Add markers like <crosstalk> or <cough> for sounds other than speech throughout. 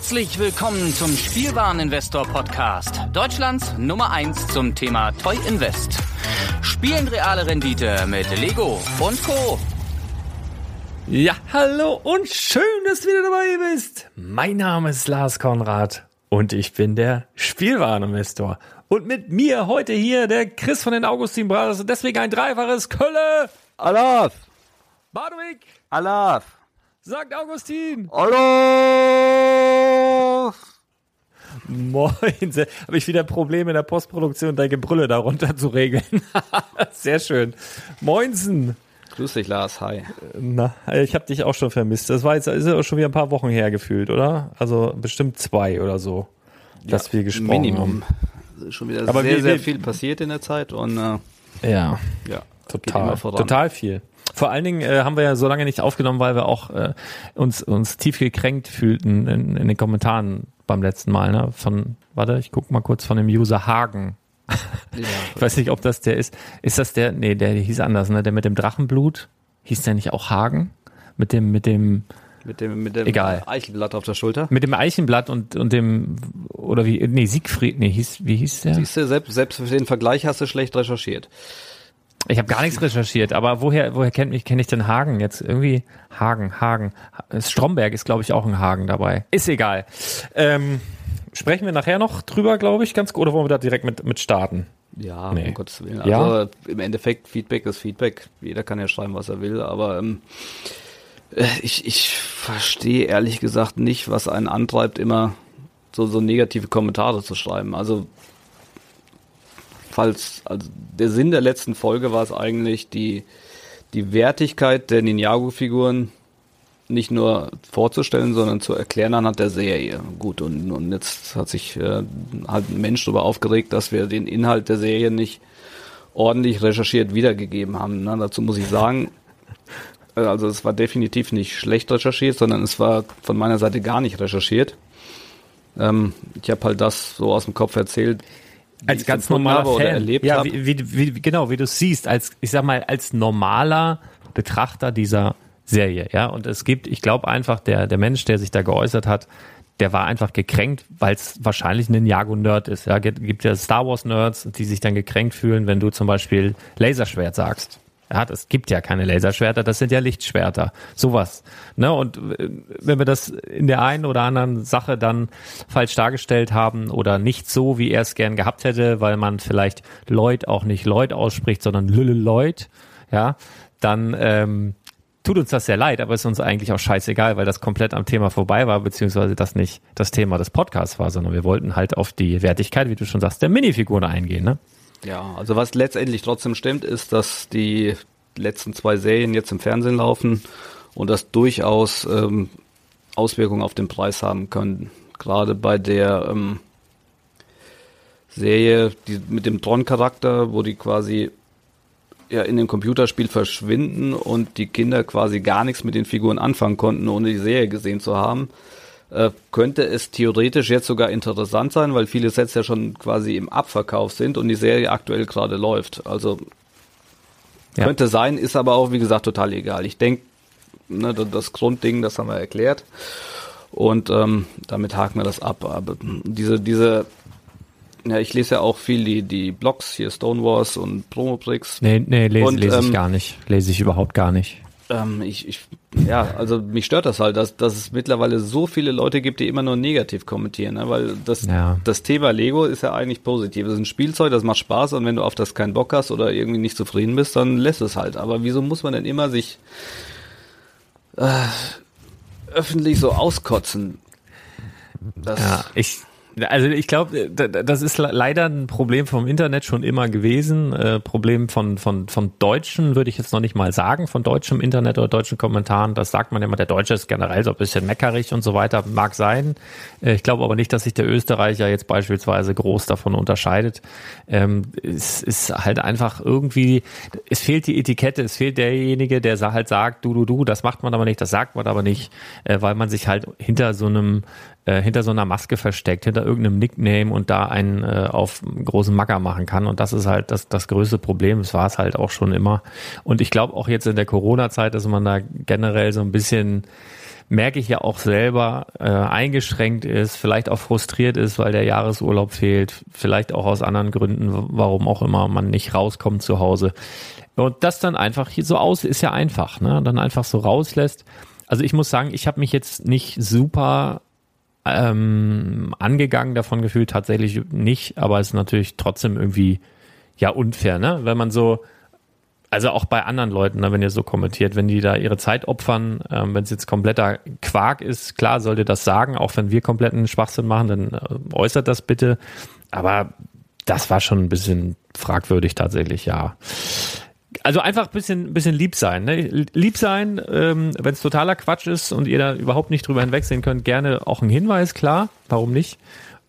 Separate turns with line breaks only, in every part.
Herzlich willkommen zum Spielwareninvestor Podcast, Deutschlands Nummer 1 zum Thema Toy Invest. Spielen reale Rendite mit Lego und Co.
Ja, hallo und schön, dass du wieder dabei bist. Mein Name ist Lars Konrad und ich bin der Spielwareninvestor. Und mit mir heute hier der Chris von den Augustin Brothers und deswegen ein dreifaches Kölle.
Alaf!
Badewig,
Alaf!
sagt Augustin.
Alaf! <laughs>
Moin, habe ich wieder Probleme in der Postproduktion, dein Gebrülle darunter zu regeln. <laughs> Sehr schön. Moinsen.
Grüß dich, Lars. Hi.
Na, ich habe dich auch schon vermisst. Das war jetzt ist ja schon wieder ein paar Wochen her gefühlt, oder? Also bestimmt zwei oder so, dass wir gesprochen
Minimum.
haben.
Schon wieder
Aber
sehr,
wir-
sehr viel passiert in der Zeit und äh,
Ja,
ja,
total, total viel. Vor allen Dingen äh, haben wir ja so lange nicht aufgenommen, weil wir auch äh, uns uns tief gekränkt fühlten in, in den Kommentaren beim letzten Mal. Ne? Von, warte, ich guck mal kurz von dem User Hagen.
Ja, <laughs>
Ich weiß nicht, ob das der ist. Ist das der? Nee, der hieß anders, ne? Der mit dem Drachenblut. Hieß der nicht auch Hagen? Mit dem, mit dem,
mit dem, mit dem
Egal.
Eichelblatt auf der Schulter.
mit dem Eichenblatt und, und dem, oder wie, nee, Siegfried, nee, hieß, wie hieß der?
Siehst du, selbst, selbst für den Vergleich hast du schlecht recherchiert.
Ich habe gar nichts recherchiert, aber woher, woher kennt mich, kenne ich denn Hagen jetzt? Irgendwie Hagen, Hagen. Stromberg ist, glaube ich, auch ein Hagen dabei. Ist egal. Ähm, sprechen wir nachher noch drüber, glaube ich, ganz gut, oder wollen wir da direkt mit, mit starten?
Ja,
Nee.
um Gottes Willen.
Ja?
Also im Endeffekt, Feedback ist Feedback. Jeder kann ja schreiben, was er will, aber ähm, äh, ich, ich verstehe ehrlich gesagt nicht, was einen antreibt, immer so, so negative Kommentare zu schreiben. Also falls, also der Sinn der letzten Folge war es eigentlich, die, die Wertigkeit der Ninjago-Figuren nicht nur vorzustellen, sondern zu erklären anhand der Serie. Gut, und, und jetzt hat sich äh, halt ein Mensch darüber aufgeregt, dass wir den Inhalt der Serie nicht ordentlich recherchiert wiedergegeben haben. Ne? Dazu muss ich sagen, <laughs> äh, also es war definitiv nicht schlecht recherchiert, sondern es war von meiner Seite gar nicht recherchiert. Ähm, ich habe halt das so aus dem Kopf erzählt,
Als ganz normaler Fan.
erlebt
ja, wie, wie, wie, genau, wie du es siehst, als, ich sag mal, als normaler Betrachter dieser Serie, ja. Und es gibt, ich glaube einfach, der, der Mensch, der sich da geäußert hat, der war einfach gekränkt, weil es wahrscheinlich ein Ninjago-Nerd ist. Ja, gibt gibt ja Star Wars-Nerds, die sich dann gekränkt fühlen, wenn du zum Beispiel Laserschwert sagst. Ja, es gibt ja keine Laserschwerter, das sind ja Lichtschwerter. Sowas. Ne? Und äh, wenn wir das in der einen oder anderen Sache dann falsch dargestellt haben oder nicht so, wie er es gern gehabt hätte, weil man vielleicht Lloyd auch nicht Lloyd ausspricht, sondern Lille Lloyd, ja, dann ähm, tut uns das sehr leid, aber ist uns eigentlich auch scheißegal, weil das komplett am Thema vorbei war, beziehungsweise das nicht das Thema des Podcasts war, sondern wir wollten halt auf die Wertigkeit, wie du schon sagst, der Minifiguren eingehen. Ne?
Ja, also was letztendlich trotzdem stimmt, ist, dass die letzten zwei Serien jetzt im Fernsehen laufen und das durchaus ähm, Auswirkungen auf den Preis haben können. Gerade bei der ähm, Serie die, mit dem Tron-Charakter, wo die quasi ja, in dem Computerspiel verschwinden und die Kinder quasi gar nichts mit den Figuren anfangen konnten, ohne die Serie gesehen zu haben, äh, könnte es theoretisch jetzt sogar interessant sein, weil viele Sets ja schon quasi im Abverkauf sind und die Serie aktuell gerade läuft. Also
Ja.
könnte sein, ist aber auch, wie gesagt, total egal. Ich denke, ne, das- Grundding, das haben wir erklärt. Und ähm, damit haken wir das ab. Aber diese, diese, ja, ich lese ja auch viel die, die Blogs, hier Stonewars und Promobricks.
Nee, nee, lese,
Und,
lese ich
ähm,
gar nicht. Lese ich überhaupt gar nicht.
Ähm, ich, ich, ja, also mich stört das halt, dass, dass es mittlerweile so viele Leute gibt, die immer nur negativ kommentieren, ne? weil das,
Ja.
das Thema Lego ist ja eigentlich positiv. Es ist ein Spielzeug, das macht Spaß und wenn du auf das keinen Bock hast oder irgendwie nicht zufrieden bist, dann lässt es halt. Aber wieso muss man denn immer sich äh, öffentlich so auskotzen? Das,
Ja, ich, also ich glaube, das ist le- leider ein Problem vom Internet schon immer gewesen. Äh, Problem von, von, von Deutschen würde ich jetzt noch nicht mal sagen, von deutschem Internet oder deutschen Kommentaren. Das sagt man immer, der Deutsche ist generell so ein bisschen meckerig und so weiter. Mag sein. Äh, ich glaube aber nicht, dass sich der Österreicher jetzt beispielsweise groß davon unterscheidet. Ähm, es ist halt einfach irgendwie, es fehlt die Etikette, es fehlt derjenige, der halt sagt, du, du, du, das macht man aber nicht, das sagt man aber nicht, äh, weil man sich halt hinter so einem äh, hinter so einer Maske versteckt, hinter irgendeinem Nickname und da einen äh, auf großen Macker machen kann. Und das ist halt das, das größte Problem. Das war es halt auch schon immer. Und ich glaube auch jetzt in der Corona-Zeit, dass man da generell so ein bisschen merke ich ja auch selber, äh, eingeschränkt ist, vielleicht auch frustriert ist, weil der Jahresurlaub fehlt, vielleicht auch aus anderen Gründen, warum auch immer man nicht rauskommt zu Hause. Und das dann einfach hier so aus, ist ja einfach, ne? Dann einfach so rauslässt. Also ich muss sagen, ich habe mich jetzt nicht super ähm, angegangen davon gefühlt, tatsächlich nicht, aber es ist natürlich trotzdem irgendwie ja unfair, ne? Wenn man so, also auch bei anderen Leuten, ne, wenn ihr so kommentiert, wenn die da ihre Zeit opfern, ähm, wenn es jetzt kompletter Quark ist, klar, sollt ihr das sagen, auch wenn wir kompletten Schwachsinn machen, dann äh, äußert das bitte. Aber das war schon ein bisschen fragwürdig tatsächlich, ja also einfach ein bisschen, bisschen lieb sein. Ne? Lieb sein, ähm, wenn es totaler Quatsch ist und ihr da überhaupt nicht drüber hinwegsehen könnt, gerne auch ein Hinweis, klar, warum nicht?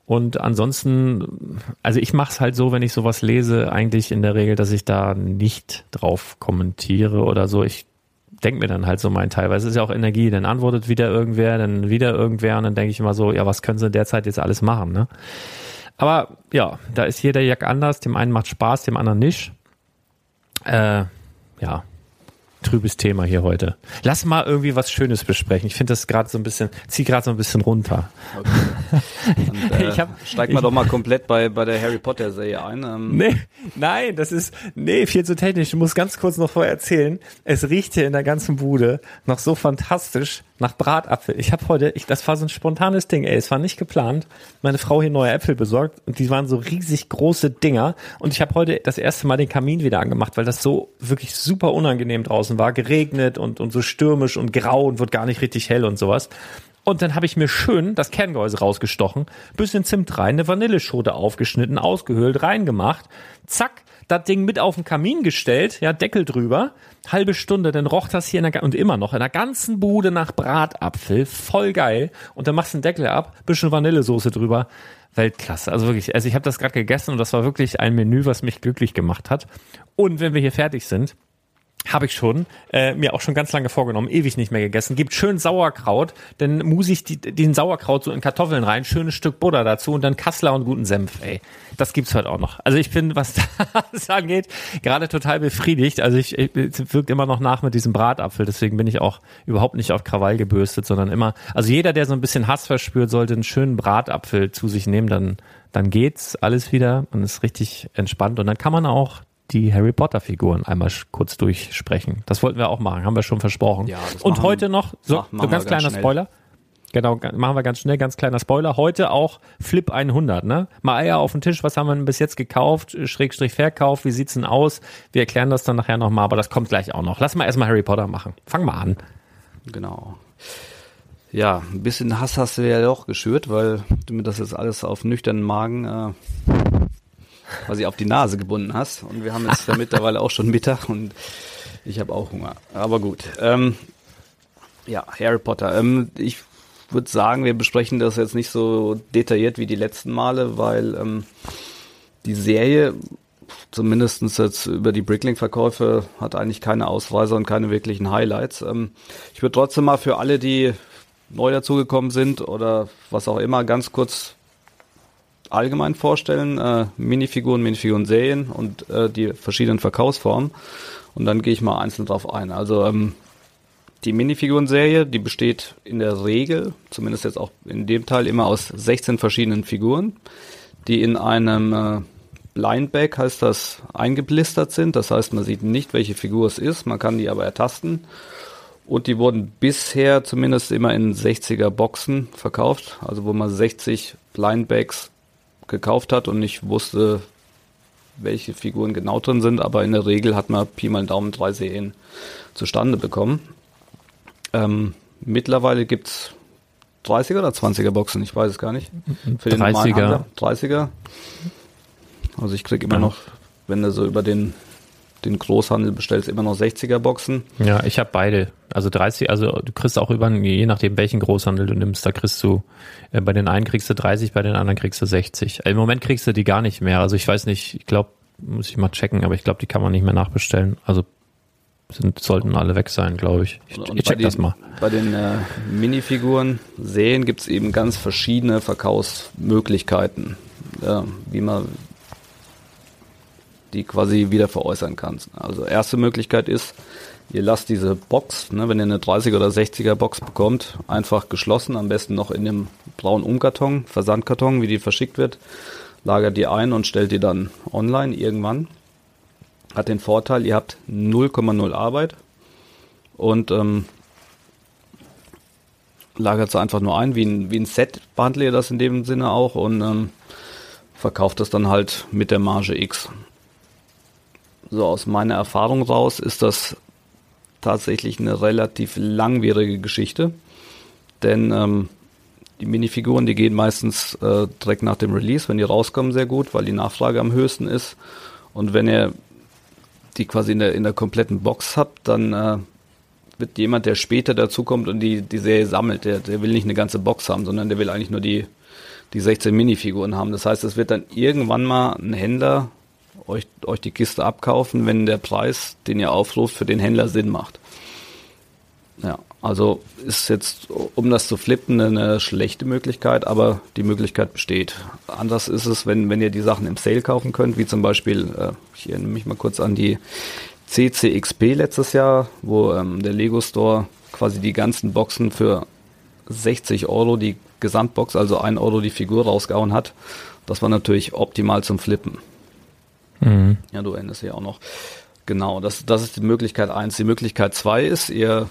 Und ansonsten, also ich mache es halt so, wenn ich sowas lese, eigentlich in der Regel, dass ich da nicht drauf kommentiere oder so. Ich denke mir dann halt so mein Teil, weil es ist ja auch Energie, dann antwortet wieder irgendwer, dann wieder irgendwer und dann denke ich immer so, ja, was können sie derzeit jetzt alles machen, ne? Aber ja, da ist jeder Jack anders, dem einen macht Spaß, dem anderen nicht. Äh, ja, trübes Thema hier heute. Lass mal irgendwie was Schönes besprechen. Ich finde das gerade so ein bisschen, zieh gerade so ein bisschen runter.
Okay. <laughs> Und, äh, ich hab, steig mal ich, doch mal komplett bei, bei der Harry Potter Serie ein.
Ähm. Nee, nein, das ist, nee, viel zu technisch. Ich muss ganz kurz noch vorher erzählen. Es riecht hier in der ganzen Bude noch so fantastisch nach Bratapfel. Ich habe heute, ich, das war so ein spontanes Ding, ey, es war nicht geplant. Meine Frau hier neue Äpfel besorgt und die waren so riesig große Dinger und ich habe heute das erste Mal den Kamin wieder angemacht, weil das so wirklich super unangenehm draußen war, geregnet und und so stürmisch und grau und wird gar nicht richtig hell und sowas. Und dann habe ich mir schön das Kerngehäuse rausgestochen, bisschen Zimt rein, eine Vanilleschote aufgeschnitten, ausgehöhlt, reingemacht, zack, das Ding mit auf den Kamin gestellt, ja, Deckel drüber, halbe Stunde, dann roch das hier in der, und immer noch in der ganzen Bude nach Bratapfel, voll geil. Und dann machst du den Deckel ab, bisschen Vanillesoße drüber. Weltklasse. Also wirklich, also ich habe das gerade gegessen und das war wirklich ein Menü, was mich glücklich gemacht hat. Und wenn wir hier fertig sind, habe ich schon, äh, mir auch schon ganz lange vorgenommen, ewig nicht mehr gegessen. Gibt schön Sauerkraut, dann muss ich die, den Sauerkraut so in Kartoffeln rein, schönes Stück Butter dazu und dann Kassler und guten Senf, ey. Das gibt's heute auch noch. Also ich bin, was <laughs> das angeht, gerade total befriedigt. Also ich, ich wirkt immer noch nach mit diesem Bratapfel, deswegen bin ich auch überhaupt nicht auf Krawall gebürstet, sondern immer, also jeder, der so ein bisschen Hass verspürt, sollte einen schönen Bratapfel zu sich nehmen, dann dann geht's alles wieder und ist richtig entspannt und dann kann man auch die Harry Potter Figuren einmal kurz durchsprechen. Das wollten wir auch machen, haben wir schon versprochen. Ja, Und machen, heute noch, so, so ganz kleiner ganz Spoiler. Genau, machen wir ganz schnell, ganz kleiner Spoiler. Heute auch Flip 100, ne? Mal Eier auf den Tisch, was haben wir denn bis jetzt gekauft? Schrägstrich Verkauf, wie sieht's denn aus? Wir erklären das dann nachher nochmal, aber das kommt gleich auch noch. Lass mal erstmal Harry Potter machen. Fang mal an.
Genau. Ja, ein bisschen Hass hast du ja doch geschürt, weil du mir das jetzt alles auf nüchternen Magen äh, quasi auf die Nase gebunden hast. Und wir haben jetzt ja <laughs> mittlerweile auch schon Mittag und ich habe auch Hunger. Aber gut. Ähm, ja, Harry Potter. Ähm, ich würde sagen, wir besprechen das jetzt nicht so detailliert wie die letzten Male, weil ähm, die Serie, zumindest jetzt über die Bricklink-Verkäufe, hat eigentlich keine Ausreißer und keine wirklichen Highlights. Ähm, ich würde trotzdem mal für alle, die neu dazugekommen sind oder was auch immer, ganz kurz allgemein vorstellen, äh, Minifiguren, Minifiguren-Serien und äh, die verschiedenen Verkaufsformen. Und dann gehe ich mal einzeln drauf ein. Also ähm, die Minifiguren-Serie, die besteht in der Regel, zumindest jetzt auch in dem Teil, immer aus 16 verschiedenen Figuren, die in einem äh, Blindbag, heißt das, eingeblistert sind. Das heißt, man sieht nicht, welche Figur es ist, man kann die aber ertasten. Und die wurden bisher zumindest immer in 60er Boxen verkauft, also wo man 60 Blindbags gekauft hat und nicht wusste, welche Figuren genau drin sind, aber in der Regel hat man Pi mal Daumen drei Serien zustande bekommen. Ähm, mittlerweile es 30er oder 20er Boxen, ich weiß es gar nicht.
Für den 30er.
30er. Also ich krieg immer ja. noch, wenn du so über den den Großhandel bestellst immer noch 60er Boxen.
Ja, ich habe beide. Also 30, also du kriegst auch über, je nachdem welchen Großhandel du nimmst, da kriegst du, äh, bei den einen kriegst du 30, bei den anderen kriegst du 60. Im Moment kriegst du die gar nicht mehr. Also ich weiß nicht, ich glaube, muss ich mal checken, aber ich glaube, die kann man nicht mehr nachbestellen. Also sind, sollten alle weg sein, glaube ich. Ich,
ich check den, das mal. Bei den äh, Minifiguren sehen gibt es eben ganz verschiedene Verkaufsmöglichkeiten, äh, wie man die quasi wieder veräußern kannst. Also erste Möglichkeit ist, Ihr lasst diese Box, ne, wenn ihr eine 30er oder 60er Box bekommt, einfach geschlossen, am besten noch in dem braunen Umkarton, Versandkarton, wie die verschickt wird, lagert die ein und stellt die dann online irgendwann. Hat den Vorteil, ihr habt 0,0 Arbeit und ähm, lagert es einfach nur ein, wie ein, wie ein Set behandelt ihr das in dem Sinne auch und ähm, verkauft das dann halt mit der Marge X. So aus meiner Erfahrung raus ist das tatsächlich eine relativ langwierige Geschichte, denn ähm, die Minifiguren, die gehen meistens äh, direkt nach dem Release, wenn die rauskommen, sehr gut, weil die Nachfrage am höchsten ist. Und wenn ihr die quasi in der, in der kompletten Box habt, dann äh, wird jemand, der später dazukommt und die, die Serie sammelt, der, der will nicht eine ganze Box haben, sondern der will eigentlich nur die, die 16 Minifiguren haben. Das heißt, es wird dann irgendwann mal ein Händler euch, euch die Kiste abkaufen, wenn der Preis, den ihr aufruft, für den Händler Sinn macht. Ja, also ist jetzt, um das zu flippen, eine schlechte Möglichkeit, aber die Möglichkeit besteht. Anders ist es, wenn, wenn ihr die Sachen im Sale kaufen könnt, wie zum Beispiel, äh, ich erinnere mich mal kurz an die CCXP letztes Jahr, wo ähm, der Lego Store quasi die ganzen Boxen für 60 Euro die Gesamtbox, also 1 Euro die Figur rausgehauen hat. Das war natürlich optimal zum Flippen. Mhm. Ja, du erinnerst ja auch noch. Genau, das, das ist die Möglichkeit eins. Die Möglichkeit zwei ist, ihr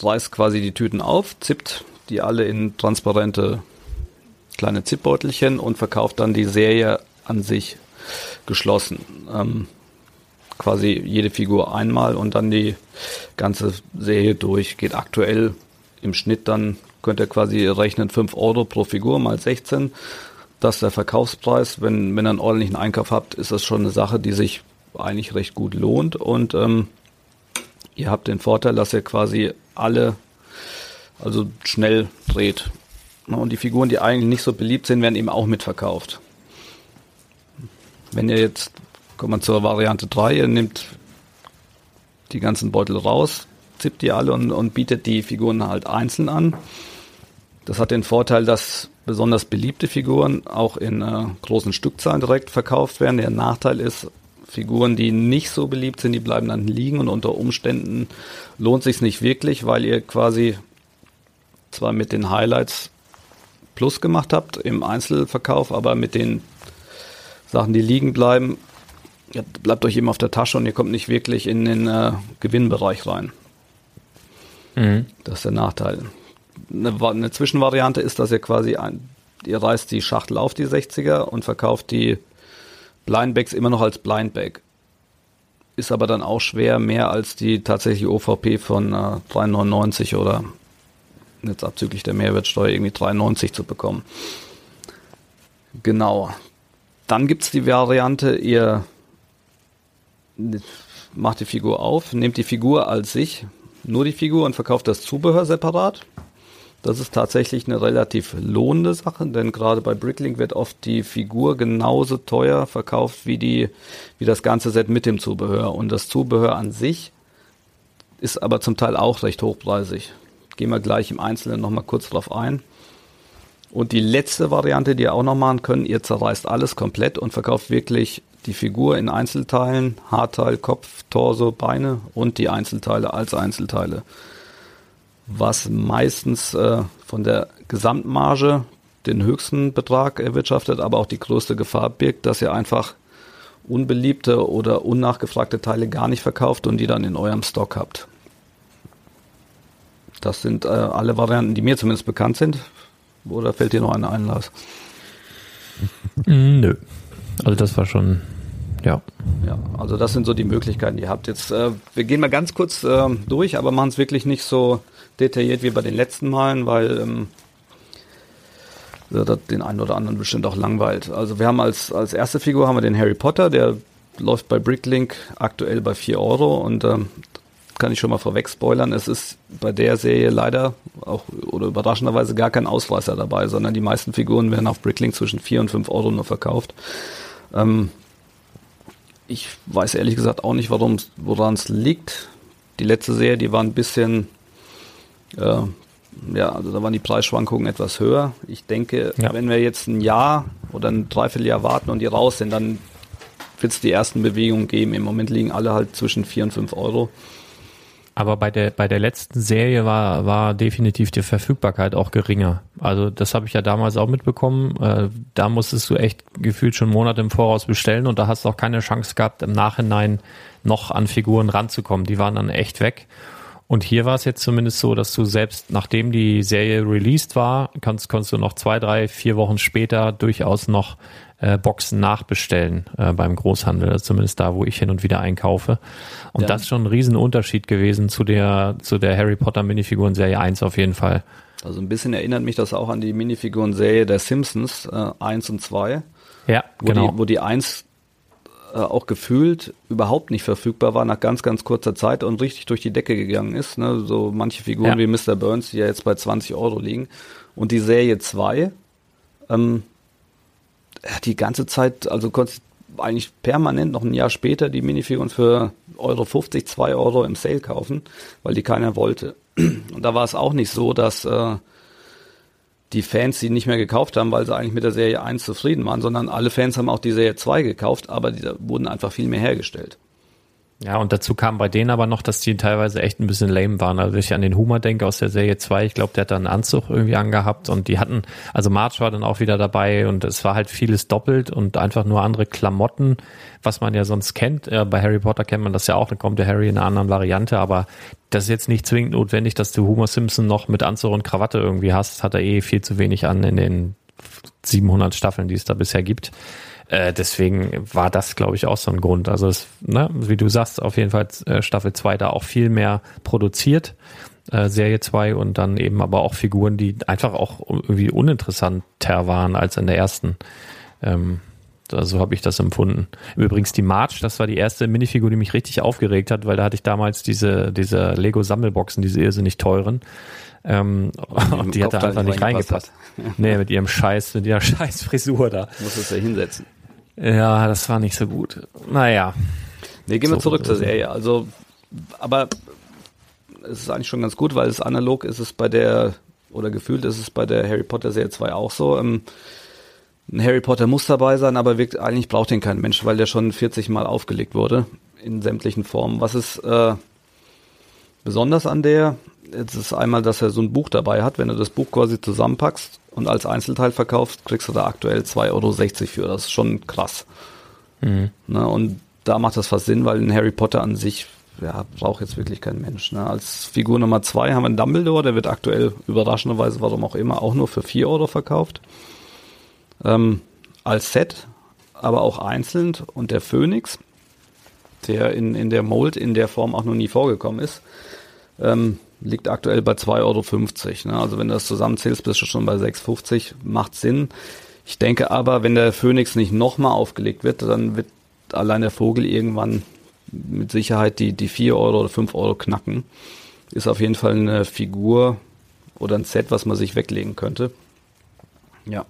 reißt quasi die Tüten auf, zippt die alle in transparente kleine Zipbeutelchen und verkauft dann die Serie an sich geschlossen. Ähm, quasi jede Figur einmal und dann die ganze Serie durch. Geht aktuell im Schnitt dann, könnt ihr quasi rechnen, 5 Euro pro Figur mal 16 das ist der Verkaufspreis. Wenn, wenn ihr einen ordentlichen Einkauf habt, ist das schon eine Sache, die sich eigentlich recht gut lohnt. Und ähm, ihr habt den Vorteil, dass ihr quasi alle also schnell dreht. Und die Figuren, die eigentlich nicht so beliebt sind, werden eben auch mitverkauft. Wenn ihr jetzt, kommt man zur Variante 3, ihr nehmt die ganzen Beutel raus, zippt die alle und, und bietet die Figuren halt einzeln an. Das hat den Vorteil, dass besonders beliebte Figuren auch in äh, großen Stückzahlen direkt verkauft werden. Der Nachteil ist, Figuren, die nicht so beliebt sind, die bleiben dann liegen und unter Umständen lohnt sich nicht wirklich, weil ihr quasi zwar mit den Highlights Plus gemacht habt im Einzelverkauf, aber mit den Sachen, die liegen bleiben, bleibt euch eben auf der Tasche und ihr kommt nicht wirklich in den äh, Gewinnbereich rein. Mhm. Das ist der Nachteil eine, eine Zwischenvariante ist, dass ihr quasi ein, ihr reißt die Schachtel auf die 60er und verkauft die Blindbags immer noch als Blindbag. Ist aber dann auch schwer, mehr als die tatsächliche OVP von äh, 3,99 oder jetzt abzüglich der Mehrwertsteuer irgendwie 3,90 zu bekommen. Genau. Dann gibt es die Variante, ihr macht die Figur auf, nehmt die Figur als sich, nur die Figur und verkauft das Zubehör separat. Das ist tatsächlich eine relativ lohnende Sache, denn gerade bei Bricklink wird oft die Figur genauso teuer verkauft wie die, wie das ganze Set mit dem Zubehör. Und das Zubehör an sich ist aber zum Teil auch recht hochpreisig. Gehen wir gleich im Einzelnen nochmal kurz drauf ein. Und die letzte Variante, die ihr auch noch machen könnt, ihr zerreißt alles komplett und verkauft wirklich die Figur in Einzelteilen, Haarteil, Kopf, Torso, Beine und die Einzelteile als Einzelteile was meistens äh, von der Gesamtmarge den höchsten Betrag erwirtschaftet, aber auch die größte Gefahr birgt, dass ihr einfach unbeliebte oder unnachgefragte Teile gar nicht verkauft und die dann in eurem Stock habt. Das sind äh, alle Varianten, die mir zumindest bekannt sind. Oder fällt dir noch eine ein, Lars?
Mm, nö. Also das war schon, ja.
Ja, also das sind so die Möglichkeiten, die ihr habt. Jetzt, äh, wir gehen mal ganz kurz äh, durch, aber machen es wirklich nicht so detailliert wie bei den letzten Malen, weil ähm, das den einen oder anderen bestimmt auch langweilt. Also wir haben als, als erste Figur haben wir den Harry Potter, der läuft bei Bricklink aktuell bei 4 Euro und ähm, kann ich schon mal vorweg spoilern, es ist bei der Serie leider auch oder überraschenderweise gar kein Ausreißer dabei, sondern die meisten Figuren werden auf Bricklink zwischen 4 und 5 Euro nur verkauft. Ähm, ich weiß ehrlich gesagt auch nicht, woran es liegt. Die letzte Serie, die war ein bisschen äh, ja, also da waren die Preisschwankungen etwas höher. Ich denke, ja. wenn wir jetzt ein Jahr oder ein Dreivierteljahr warten und die raus sind, dann wird es die ersten Bewegungen geben. Im Moment liegen alle halt zwischen 4 und 5 Euro.
Aber bei der, bei der letzten Serie war, war definitiv die Verfügbarkeit auch geringer. Also das habe ich ja damals auch mitbekommen. Äh, da musstest du echt gefühlt schon Monate im Voraus bestellen und da hast du auch keine Chance gehabt, im Nachhinein noch an Figuren ranzukommen. Die waren dann echt weg. Und hier war es jetzt zumindest so, dass du selbst nachdem die Serie released war, kannst, konntest du noch zwei, drei, vier Wochen später durchaus noch äh, Boxen nachbestellen äh, beim Großhandel, also zumindest da, wo ich hin und wieder einkaufe. Und ja. das ist schon ein Riesenunterschied gewesen zu der, zu der Harry Potter Minifiguren Serie 1 auf jeden Fall.
Also ein bisschen erinnert mich das auch an die Minifiguren-Serie der Simpsons äh, 1 und 2.
Ja,
wo
genau.
Die, wo die 1 äh, auch gefühlt überhaupt nicht verfügbar war nach ganz, ganz kurzer Zeit und richtig durch die Decke gegangen ist. Ne? So manche Figuren ja. wie Mr. Burns, die ja jetzt bei 20 Euro liegen. Und die Serie 2, ähm, die ganze Zeit, also konntest eigentlich permanent noch ein Jahr später die Minifiguren für Euro 50, 2 Euro im Sale kaufen, weil die keiner wollte. Und da war es auch nicht so, dass äh, die Fans die nicht mehr gekauft haben, weil sie eigentlich mit der Serie 1 zufrieden waren, sondern alle Fans haben auch die Serie 2 gekauft, aber die wurden einfach viel mehr hergestellt.
Ja, und dazu kam bei denen aber noch, dass die teilweise echt ein bisschen lame waren. Also wenn ich an den Humor denke aus der Serie 2, ich glaube, der hat da einen Anzug irgendwie angehabt und die hatten, also March war dann auch wieder dabei und es war halt vieles doppelt und einfach nur andere Klamotten, was man ja sonst kennt. Bei Harry Potter kennt man das ja auch, dann kommt der Harry in einer anderen Variante, aber das ist jetzt nicht zwingend notwendig, dass du Homer Simpson noch mit Anzug und Krawatte irgendwie hast. Hat er eh viel zu wenig an in den 700 Staffeln, die es da bisher gibt. Äh, deswegen war das, glaube ich, auch so ein Grund. Also, es, ne, wie du sagst, auf jeden Fall äh, Staffel 2 da auch viel mehr produziert. Äh, Serie 2 und dann eben aber auch Figuren, die einfach auch irgendwie uninteressanter waren als in der ersten. Ähm, so habe ich das empfunden. Übrigens die March, das war die erste Minifigur, die mich richtig aufgeregt hat, weil da hatte ich damals diese, diese Lego Sammelboxen, diese irrsinnig teuren. Ähm, und die <laughs> hat da einfach nicht reingepasst. nee, mit ihrem Scheiß, mit ihrer <laughs> scheiß Frisur da.
Muss es ja hinsetzen.
Ja, das war nicht so gut. Naja.
Nee, gehen wir so, zurück zur Serie. Also, aber es ist eigentlich schon ganz gut, weil es analog ist es bei der, oder gefühlt ist es bei der Harry Potter Serie 2 auch so. Ähm, ein Harry Potter muss dabei sein, aber wirkt, eigentlich braucht ihn kein Mensch, weil der schon 40 Mal aufgelegt wurde in sämtlichen Formen. Was ist äh, besonders an der? Jetzt ist einmal, dass er so ein Buch dabei hat. Wenn du das Buch quasi zusammenpackst und als Einzelteil verkaufst, kriegst du da aktuell 2,60 Euro für. Das ist schon krass. Mhm. Ne, und da macht das fast Sinn, weil ein Harry Potter an sich ja, braucht jetzt wirklich kein Mensch. Ne? Als Figur Nummer zwei haben wir einen Dumbledore, der wird aktuell überraschenderweise, warum auch immer, auch nur für 4 Euro verkauft. Ähm, als Set, aber auch einzeln. Und der Phönix, der in, in der Mold in der Form auch noch nie vorgekommen ist, ähm, liegt aktuell bei 2,50 Euro. Ne? Also wenn du das zusammenzählst, bist du schon bei 6,50. Macht Sinn. Ich denke aber, wenn der Phoenix nicht nochmal aufgelegt wird, dann wird allein der Vogel irgendwann mit Sicherheit die, die 4 Euro oder 5 Euro knacken. Ist auf jeden Fall eine Figur oder ein Set, was man sich weglegen könnte. Ja.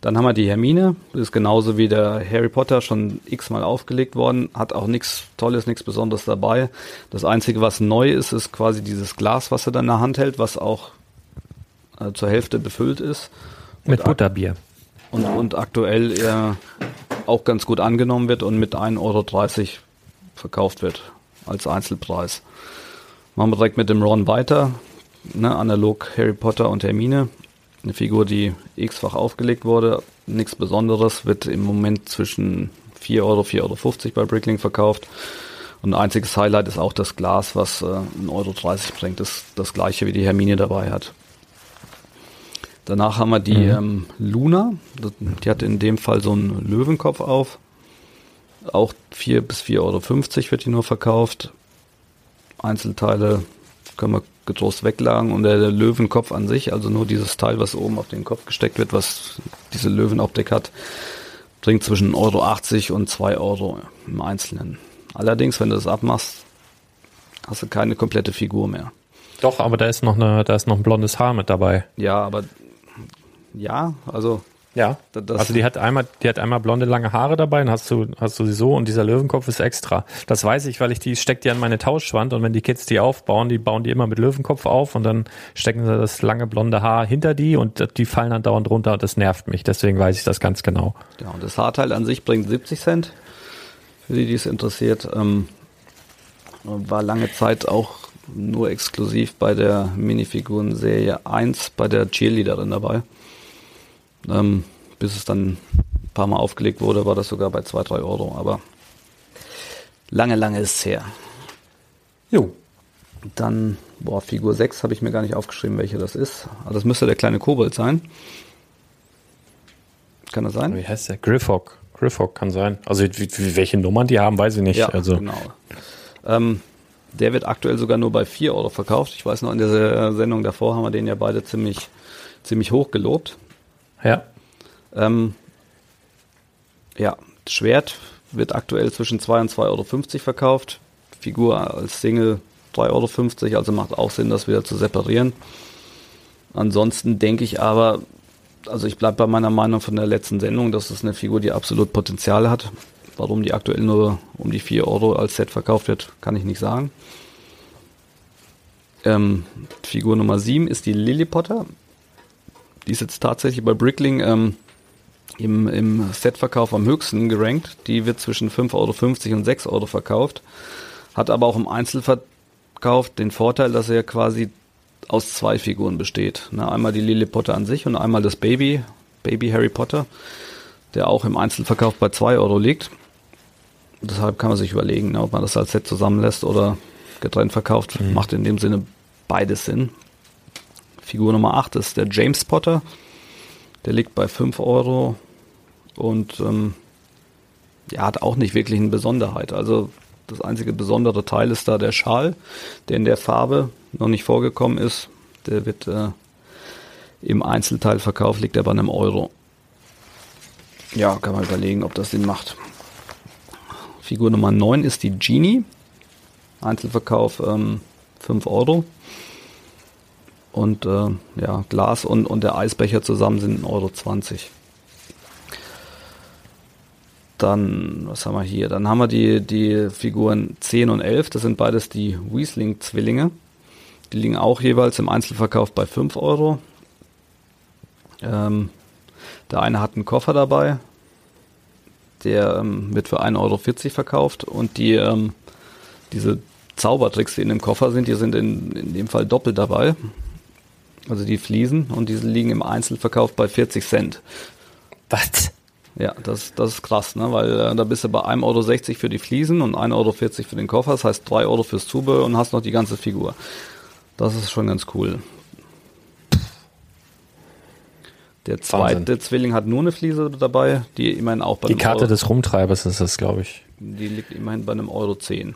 Dann haben wir die Hermine, das ist genauso wie der Harry Potter schon x-mal aufgelegt worden, hat auch nichts Tolles, nichts Besonderes dabei. Das Einzige, was neu ist, ist quasi dieses Glas, was er dann in der Hand hält, was auch äh, zur Hälfte befüllt ist.
Mit Butterbier.
Und, und aktuell äh, auch ganz gut angenommen wird und mit 1,30 Euro verkauft wird als Einzelpreis. Machen wir direkt mit dem Ron weiter. Ne, analog Harry Potter und Hermine. Eine Figur, die x-fach aufgelegt wurde, nichts Besonderes, wird im Moment zwischen 4 Euro, 4,50 Euro bei Brickling verkauft. Und ein einziges Highlight ist auch das Glas, was äh, 1,30 Euro bringt. Das, das gleiche wie die Hermine dabei hat. Danach haben wir die mhm. ähm, Luna. Die hat in dem Fall so einen Löwenkopf auf. Auch 4 bis 4,50 Euro wird die nur verkauft. Einzelteile können wir getrost weglagen und der, Löwenkopf an sich, also nur dieses Teil, was oben auf den Kopf gesteckt wird, was diese Löwenoptik hat, bringt zwischen 1,80 Euro und 2 Euro im Einzelnen. Allerdings, wenn du das abmachst, hast du keine komplette Figur mehr.
Doch, aber da ist noch eine, da ist noch ein blondes Haar mit dabei.
Ja, aber ja, also
ja. Das also die hat einmal, die hat einmal blonde lange Haare dabei, dann hast du, hast du sie so und dieser Löwenkopf ist extra. Das weiß ich, weil ich die stecke die an meine Tauschwand und wenn die Kids die aufbauen, die bauen die immer mit Löwenkopf auf und dann stecken sie das lange blonde Haar hinter die und die fallen dann dauernd runter und das nervt mich. Deswegen weiß ich das ganz genau.
Ja, und das Haarteil an sich bringt 70 Cent. für die, die es interessiert. Ähm, war lange Zeit auch nur exklusiv bei der Minifiguren-Serie 1 bei der Cheerleaderin dabei. Ähm, bis es dann ein paar Mal aufgelegt wurde, war das sogar bei 2, 3 Euro, aber lange, lange ist es her. Jo. Dann, boah, Figur 6 habe ich mir gar nicht aufgeschrieben, welche das ist. Aber das müsste der kleine Kobold sein. Kann das sein?
Wie heißt der? Griffhawk. Griffhawk kann sein. Also wie, wie, welche Nummern die haben, weiß ich nicht.
Ja,
also.
genau. Ähm, der wird aktuell sogar nur bei 4 Euro verkauft. Ich weiß noch, in der Sendung davor haben wir den ja beide ziemlich, ziemlich hoch gelobt.
Ja.
Ähm, ja, Schwert wird aktuell zwischen 2 und 2,50 Euro verkauft. Figur als Single 3,50 Euro, also macht auch Sinn, das wieder zu separieren. Ansonsten denke ich aber, also ich bleibe bei meiner Meinung von der letzten Sendung, dass es eine Figur, die absolut Potenzial hat. Warum die aktuell nur um die 4 Euro als Set verkauft wird, kann ich nicht sagen. Ähm, Figur Nummer 7 ist die Lily Potter. Die ist jetzt tatsächlich bei Brickling ähm, im, im Setverkauf am höchsten gerankt. Die wird zwischen 5,50 Euro und 6 Euro verkauft. Hat aber auch im Einzelverkauf den Vorteil, dass er quasi aus zwei Figuren besteht. Ne, einmal die Lily Potter an sich und einmal das Baby, Baby Harry Potter, der auch im Einzelverkauf bei 2 Euro liegt. Deshalb kann man sich überlegen, ne, ob man das als Set zusammenlässt oder getrennt verkauft. Mhm. Macht in dem Sinne beides Sinn. Figur Nummer 8 ist der James Potter. Der liegt bei 5 Euro und ähm, ja, hat auch nicht wirklich eine Besonderheit. Also das einzige besondere Teil ist da der Schal, der in der Farbe noch nicht vorgekommen ist. Der wird äh, im Einzelteilverkauf liegt er bei einem Euro. Ja, kann man überlegen, ob das Sinn macht. Figur Nummer 9 ist die Genie. Einzelverkauf ähm, 5 Euro. Und äh, ja, Glas und, und der Eisbecher zusammen sind 1,20 Euro. Dann, was haben wir hier? Dann haben wir die, die Figuren 10 und 11. Das sind beides die Weasling-Zwillinge. Die liegen auch jeweils im Einzelverkauf bei 5 Euro. Ähm, der eine hat einen Koffer dabei. Der ähm, wird für 1,40 Euro verkauft. Und die, ähm, diese Zaubertricks, die in dem Koffer sind, die sind in, in dem Fall doppelt dabei. Also die Fliesen. Und diese liegen im Einzelverkauf bei 40 Cent.
Was?
Ja, das, das ist krass, ne? weil äh, da bist du bei 1,60 Euro für die Fliesen und 1,40 Euro für den Koffer, das heißt 3 Euro fürs Zubehör und hast noch die ganze Figur. Das ist schon ganz cool. Der zweite Wahnsinn. Zwilling hat nur eine Fliese dabei, die immerhin auch
bei Die Karte Euro, des Rumtreibers ist das, glaube ich.
Die liegt immerhin bei einem Euro 10.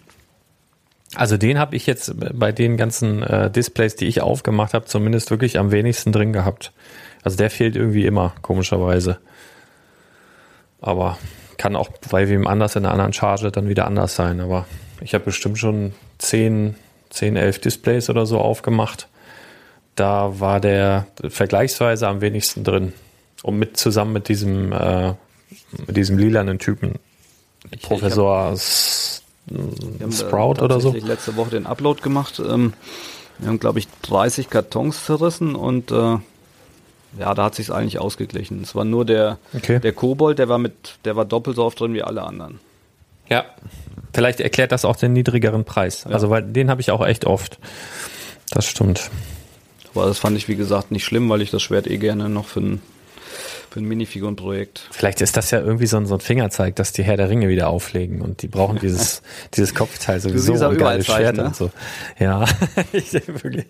Also den habe ich jetzt bei den ganzen äh, Displays, die ich aufgemacht habe, zumindest wirklich am wenigsten drin gehabt. Also der fehlt irgendwie immer, komischerweise. Aber kann auch bei wem anders in einer anderen Charge dann wieder anders sein. Aber ich habe bestimmt schon 10, 10, 11 Displays oder so aufgemacht. Da war der vergleichsweise am wenigsten drin. Und mit zusammen mit diesem, äh, mit diesem lilanen Typen. Ich, Professor ich hab, Sprout oder so. Ich
letzte Woche den Upload gemacht. Ähm, wir haben, glaube ich, 30 Kartons zerrissen und äh, ja, da hat sich eigentlich ausgeglichen. Es war nur der, okay. der Kobold, der war mit, der war doppelt so oft drin wie alle anderen.
Ja, vielleicht erklärt das auch den niedrigeren Preis. Ja. Also, weil den habe ich auch echt oft. Das stimmt.
Aber das fand ich, wie gesagt, nicht schlimm, weil ich das Schwert eh gerne noch für ein, für ein Minifigurenprojekt.
Vielleicht ist das ja irgendwie so ein, so ein Fingerzeig, dass die Herr der Ringe wieder auflegen und die brauchen dieses, <laughs> dieses Kopfteil sowieso
und geiles Schwert ne? und
so. Ja, <laughs> ich wirklich.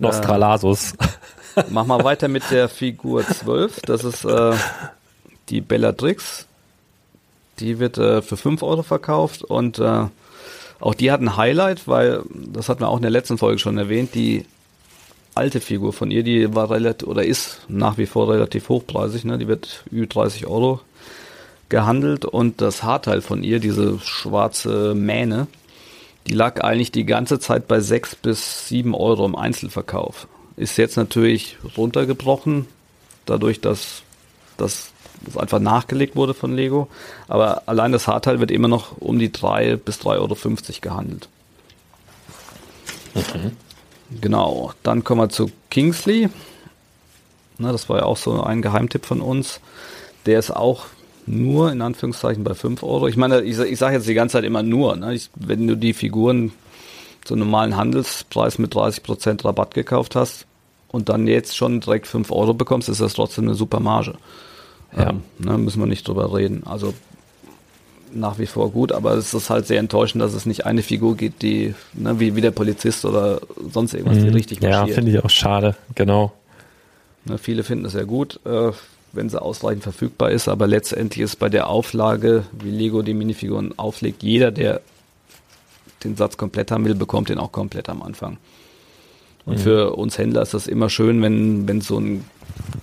Nostralasus. <laughs>
Mach mal weiter mit der Figur 12. Das ist äh, die Bellatrix. Die wird äh, für 5 Euro verkauft und äh, auch die hat ein Highlight, weil, das hatten wir auch in der letzten Folge schon erwähnt, die alte Figur von ihr, die war relativ oder ist nach wie vor relativ hochpreisig, ne? Die wird über 30 Euro gehandelt und das Haarteil von ihr, diese schwarze Mähne, die lag eigentlich die ganze Zeit bei 6 bis 7 Euro im Einzelverkauf. Ist jetzt natürlich runtergebrochen, dadurch, dass das einfach nachgelegt wurde von Lego. Aber allein das Haarteil wird immer noch um die 3 bis 3,50 Euro gehandelt. Okay. Genau, dann kommen wir zu Kingsley. Na, das war ja auch so ein Geheimtipp von uns. Der ist auch nur in Anführungszeichen bei 5 Euro. Ich meine, ich, ich sage jetzt die ganze Zeit immer nur. Ne? Ich, wenn du die Figuren zum normalen Handelspreis mit 30% Rabatt gekauft hast und dann jetzt schon direkt 5 Euro bekommst, ist das trotzdem eine super Marge. Ja. Ähm, ne, müssen wir nicht drüber reden. Also nach wie vor gut, aber es ist halt sehr enttäuschend, dass es nicht eine Figur gibt, die, ne, wie, wie der Polizist oder sonst irgendwas, die mhm. richtig
marschiert. Ja, finde ich auch schade, genau.
Ne, viele finden es ja gut, äh, wenn sie ausreichend verfügbar ist, aber letztendlich ist bei der Auflage, wie Lego die Minifiguren auflegt, jeder, der den Satz komplett haben will, bekommt den auch komplett am Anfang. Und mhm. für uns Händler ist das immer schön, wenn wenn es so einen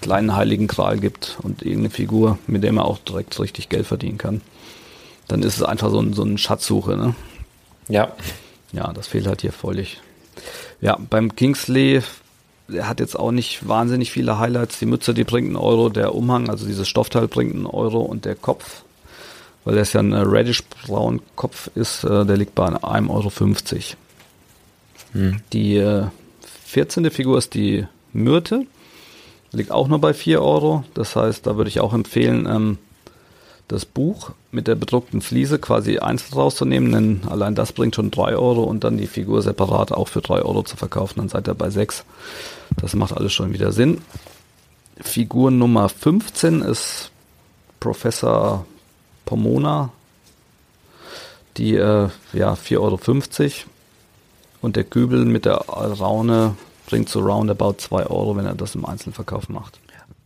kleinen heiligen Kral gibt und irgendeine Figur, mit der man auch direkt richtig Geld verdienen kann. Dann ist es einfach so, ein, so eine Schatzsuche. Ne?
Ja.
Ja, das fehlt halt hier völlig. Ja, beim Kingsley, der hat jetzt auch nicht wahnsinnig viele Highlights. Die Mütze, die bringt einen Euro, der Umhang, also dieses Stoffteil bringt einen Euro und der Kopf, weil das ja ein reddish-braun Kopf ist, äh, der liegt bei 1,50 Euro. Hm. Die äh, 14. Figur ist die Myrte. Liegt auch nur bei 4 Euro. Das heißt, da würde ich auch empfehlen, ähm, das Buch mit der bedruckten Fliese quasi einzeln rauszunehmen, denn allein das bringt schon 3 Euro und dann die Figur separat auch für 3 Euro zu verkaufen, dann seid ihr bei 6. Das macht alles schon wieder Sinn. Figur Nummer 15 ist Professor Pomona, die äh, ja 4,50 Euro und der Kübel mit der Raune bringt so roundabout 2 Euro, wenn er das im Einzelverkauf macht.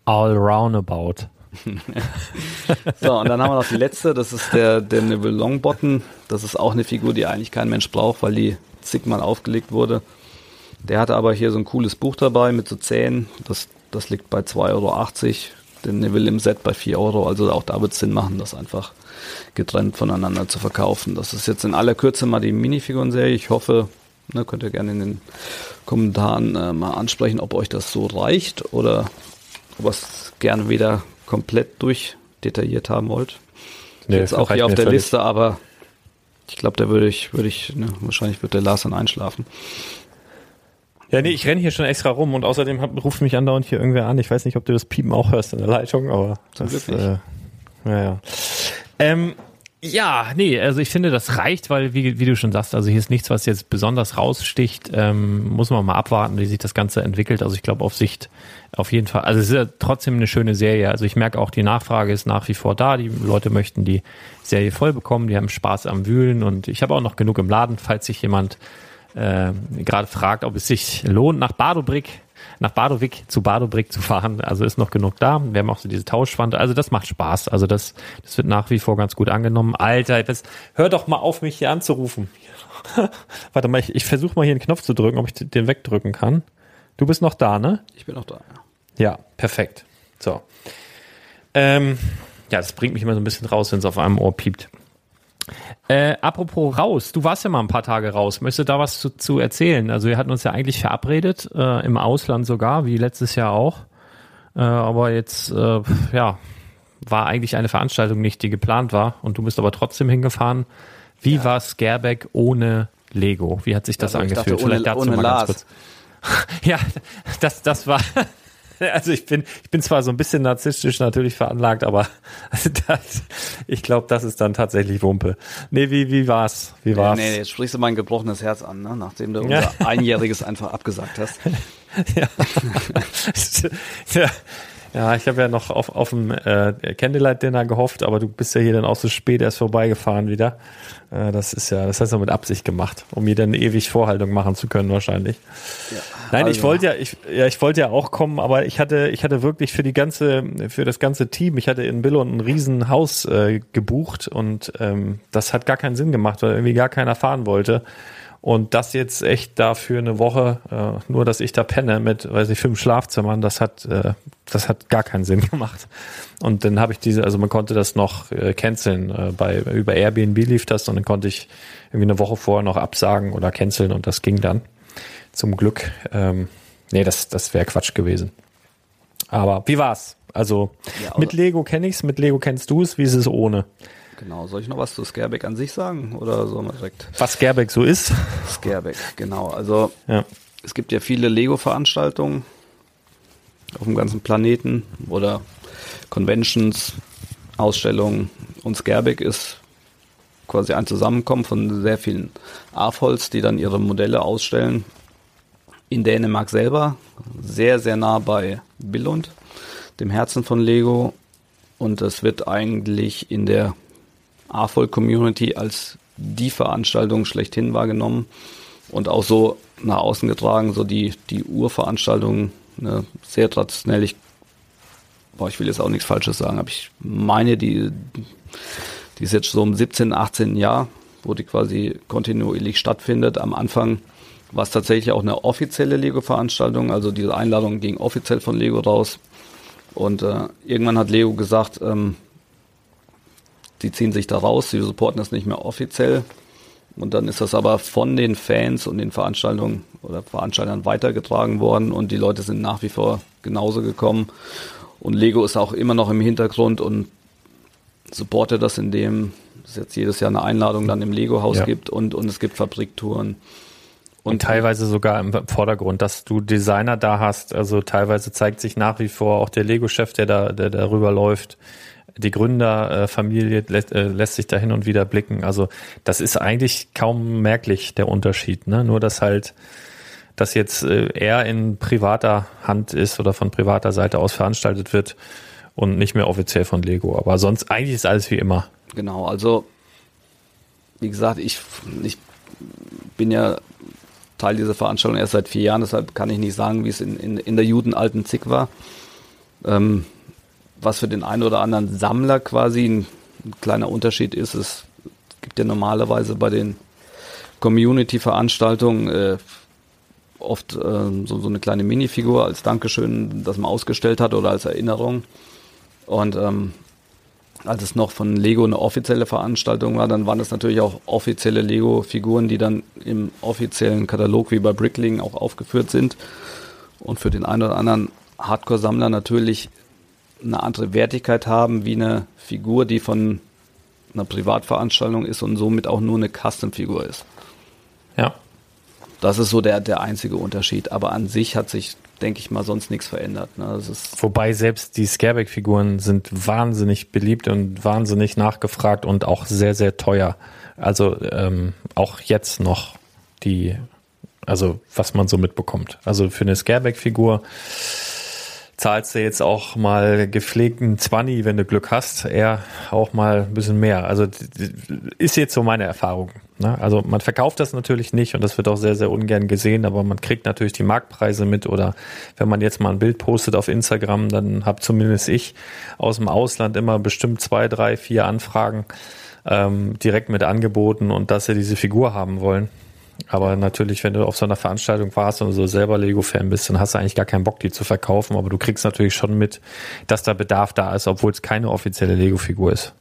All roundabout. <laughs>
so, und dann haben wir noch die letzte, das ist der, der Neville Longbottom. Das ist auch eine Figur, die eigentlich kein Mensch braucht, weil die zigmal aufgelegt wurde. Der hatte aber hier so ein cooles Buch dabei mit so Zähnen. Das, das liegt bei 2,80 Euro. Den Neville im Set bei 4 Euro. Also auch da wird es Sinn machen, das einfach getrennt voneinander zu verkaufen. Das ist jetzt in aller Kürze mal die Minifiguren-Serie. Ich hoffe, ne, könnt ihr gerne in den Kommentaren äh, mal ansprechen, ob euch das so reicht oder ob es gerne wieder komplett durchdetailliert haben wollt. Nee, jetzt auch hier auf der völlig. Liste, aber ich glaube, da würde ich, würde ich, ne, wahrscheinlich wird der Lars dann einschlafen.
Ja, nee, ich renne hier schon extra rum und außerdem hat, ruft mich andauernd hier irgendwer an. Ich weiß nicht, ob du das Piepen auch hörst in der Leitung, aber das, äh, ja, ja. Ähm, ja, nee, also ich finde, das reicht, weil, wie, wie du schon sagst, also hier ist nichts, was jetzt besonders raussticht. Ähm, muss man mal abwarten, wie sich das Ganze entwickelt. Also ich glaube, auf Sicht auf jeden Fall. Also es ist ja trotzdem eine schöne Serie. Also ich merke auch, die Nachfrage ist nach wie vor da. Die Leute möchten die Serie voll bekommen, die haben Spaß am Wühlen und ich habe auch noch genug im Laden, falls sich jemand äh, gerade fragt, ob es sich lohnt, nach Badobrick nach Badowik zu Badobrick zu fahren. Also ist noch genug da. Wir haben auch so diese Tauschwand. Also das macht Spaß. Also das, das wird nach wie vor ganz gut angenommen. Alter, jetzt, hör doch mal auf, mich hier anzurufen. <laughs> Warte mal, ich, ich versuche mal hier einen Knopf zu drücken, ob ich den wegdrücken kann. Du bist noch da, ne?
Ich bin noch da, ja.
Ja, perfekt. So. Ähm, ja, das bringt mich immer so ein bisschen raus, wenn es auf einem Ohr piept. Äh, apropos raus, du warst ja mal ein paar Tage raus. Möchtest du da was zu, zu erzählen? Also wir hatten uns ja eigentlich verabredet, äh, im Ausland sogar, wie letztes Jahr auch. Äh, aber jetzt, äh, ja, war eigentlich eine Veranstaltung nicht, die geplant war. Und du bist aber trotzdem hingefahren. Wie ja. war Scareback ohne Lego? Wie hat sich das also angefühlt?
Dachte, ohne, Vielleicht dazu ohne mal Lars. ganz kurz. <laughs>
ja, das, das war, <laughs> Also ich bin, ich bin zwar so ein bisschen narzisstisch natürlich veranlagt, aber <laughs> das, ich glaube, das ist dann tatsächlich Wumpe. Nee, wie, wie war's? Wie war's?
Nee, nee, jetzt sprichst du mein gebrochenes Herz an, ne? nachdem du unser Einjähriges einfach abgesagt hast. <laughs>
ja. ja. Ja, ich habe ja noch auf, auf dem äh, Candlelight Dinner gehofft, aber du bist ja hier dann auch so spät erst vorbeigefahren wieder. Äh, das ist ja, das hast du mit Absicht gemacht, um mir dann ewig Vorhaltung machen zu können wahrscheinlich. Ja, Nein, also. ich wollte ja, ich, ja, ich wollte ja auch kommen, aber ich hatte, ich hatte wirklich für die ganze, für das ganze Team, ich hatte in Billund ein Riesenhaus äh, gebucht und ähm, das hat gar keinen Sinn gemacht, weil irgendwie gar keiner fahren wollte. Und das jetzt echt dafür eine Woche, äh, nur dass ich da penne mit, weiß ich, fünf Schlafzimmern, das hat, äh, das hat gar keinen Sinn <laughs> gemacht. Und dann habe ich diese, also man konnte das noch äh, canceln. Äh, bei über Airbnb lief das und dann konnte ich irgendwie eine Woche vorher noch absagen oder canceln und das ging dann. Zum Glück. Ähm, nee, das, das wäre Quatsch gewesen. Aber wie war's? Also ja, mit Lego kenne ich's, mit Lego kennst du es, wie ist es ohne?
Genau, soll ich noch was zu Scareback an sich sagen oder so mal direkt?
Was Scareback so ist?
Scareback, genau. Also ja. es gibt ja viele Lego-Veranstaltungen auf dem ganzen Planeten oder Conventions, Ausstellung und Scareback ist quasi ein Zusammenkommen von sehr vielen AFOLs, die dann ihre Modelle ausstellen. In Dänemark selber, sehr, sehr nah bei Billund, dem Herzen von Lego. Und es wird eigentlich in der AFOL-Community als die Veranstaltung schlechthin wahrgenommen und auch so nach außen getragen, so die, die Urveranstaltung, ne, sehr traditionell. Ich, boah, ich will jetzt auch nichts Falsches sagen, aber ich meine, die, die ist jetzt so im 17., 18. Jahr, wo die quasi kontinuierlich stattfindet. Am Anfang war es tatsächlich auch eine offizielle Lego-Veranstaltung, also diese Einladung ging offiziell von Lego raus. Und äh, irgendwann hat Lego gesagt, ähm, die ziehen sich da raus, sie supporten das nicht mehr offiziell. Und dann ist das aber von den Fans und den Veranstaltungen oder Veranstaltern weitergetragen worden und die Leute sind nach wie vor genauso gekommen. Und Lego ist auch immer noch im Hintergrund und supportet das, indem es jetzt jedes Jahr eine Einladung dann im Lego-Haus ja. gibt und, und es gibt Fabriktouren.
Und, und, teilweise sogar im Vordergrund, dass du Designer da hast. Also teilweise zeigt sich nach wie vor auch der Lego-Chef, der da, der darüber läuft die Gründerfamilie lässt, äh, lässt sich da hin und wieder blicken. Also das ist eigentlich kaum merklich, der Unterschied. Ne? Nur, dass halt das jetzt äh, eher in privater Hand ist oder von privater Seite aus veranstaltet wird und nicht mehr offiziell von Lego. Aber sonst eigentlich ist alles wie immer.
Genau, also wie gesagt, ich, ich bin ja Teil dieser Veranstaltung erst seit vier Jahren, deshalb kann ich nicht sagen, wie es in, in, in der Judenalten Zick war. Ähm, was für den einen oder anderen Sammler quasi ein, ein kleiner Unterschied ist, es gibt ja normalerweise bei den Community-Veranstaltungen äh, oft äh, so, so eine kleine Minifigur als Dankeschön, das man ausgestellt hat oder als Erinnerung. Und ähm, als es noch von Lego eine offizielle Veranstaltung war, dann waren das natürlich auch offizielle Lego-Figuren, die dann im offiziellen Katalog wie bei Brickling auch aufgeführt sind. Und für den einen oder anderen Hardcore-Sammler natürlich eine andere Wertigkeit haben wie eine Figur, die von einer Privatveranstaltung ist und somit auch nur eine Custom-Figur ist.
Ja.
Das ist so der, der einzige Unterschied. Aber an sich hat sich, denke ich mal, sonst nichts verändert. Ne?
Wobei selbst die Scareback-Figuren sind wahnsinnig beliebt und wahnsinnig nachgefragt und auch sehr, sehr teuer. Also ähm, auch jetzt noch die, also was man so mitbekommt. Also für eine Scareback-Figur zahlst du jetzt auch mal gepflegten 20, wenn du Glück hast, eher auch mal ein bisschen mehr. Also ist jetzt so meine Erfahrung. Ne? Also man verkauft das natürlich nicht und das wird auch sehr, sehr ungern gesehen, aber man kriegt natürlich die Marktpreise mit oder wenn man jetzt mal ein Bild postet auf Instagram, dann habe zumindest ich aus dem Ausland immer bestimmt zwei, drei, vier Anfragen ähm, direkt mit angeboten und dass sie diese Figur haben wollen. Aber natürlich, wenn du auf so einer Veranstaltung warst und so selber Lego-Fan bist, dann hast du eigentlich gar keinen Bock, die zu verkaufen. Aber du kriegst natürlich schon mit, dass da Bedarf da ist, obwohl es keine offizielle Lego-Figur ist.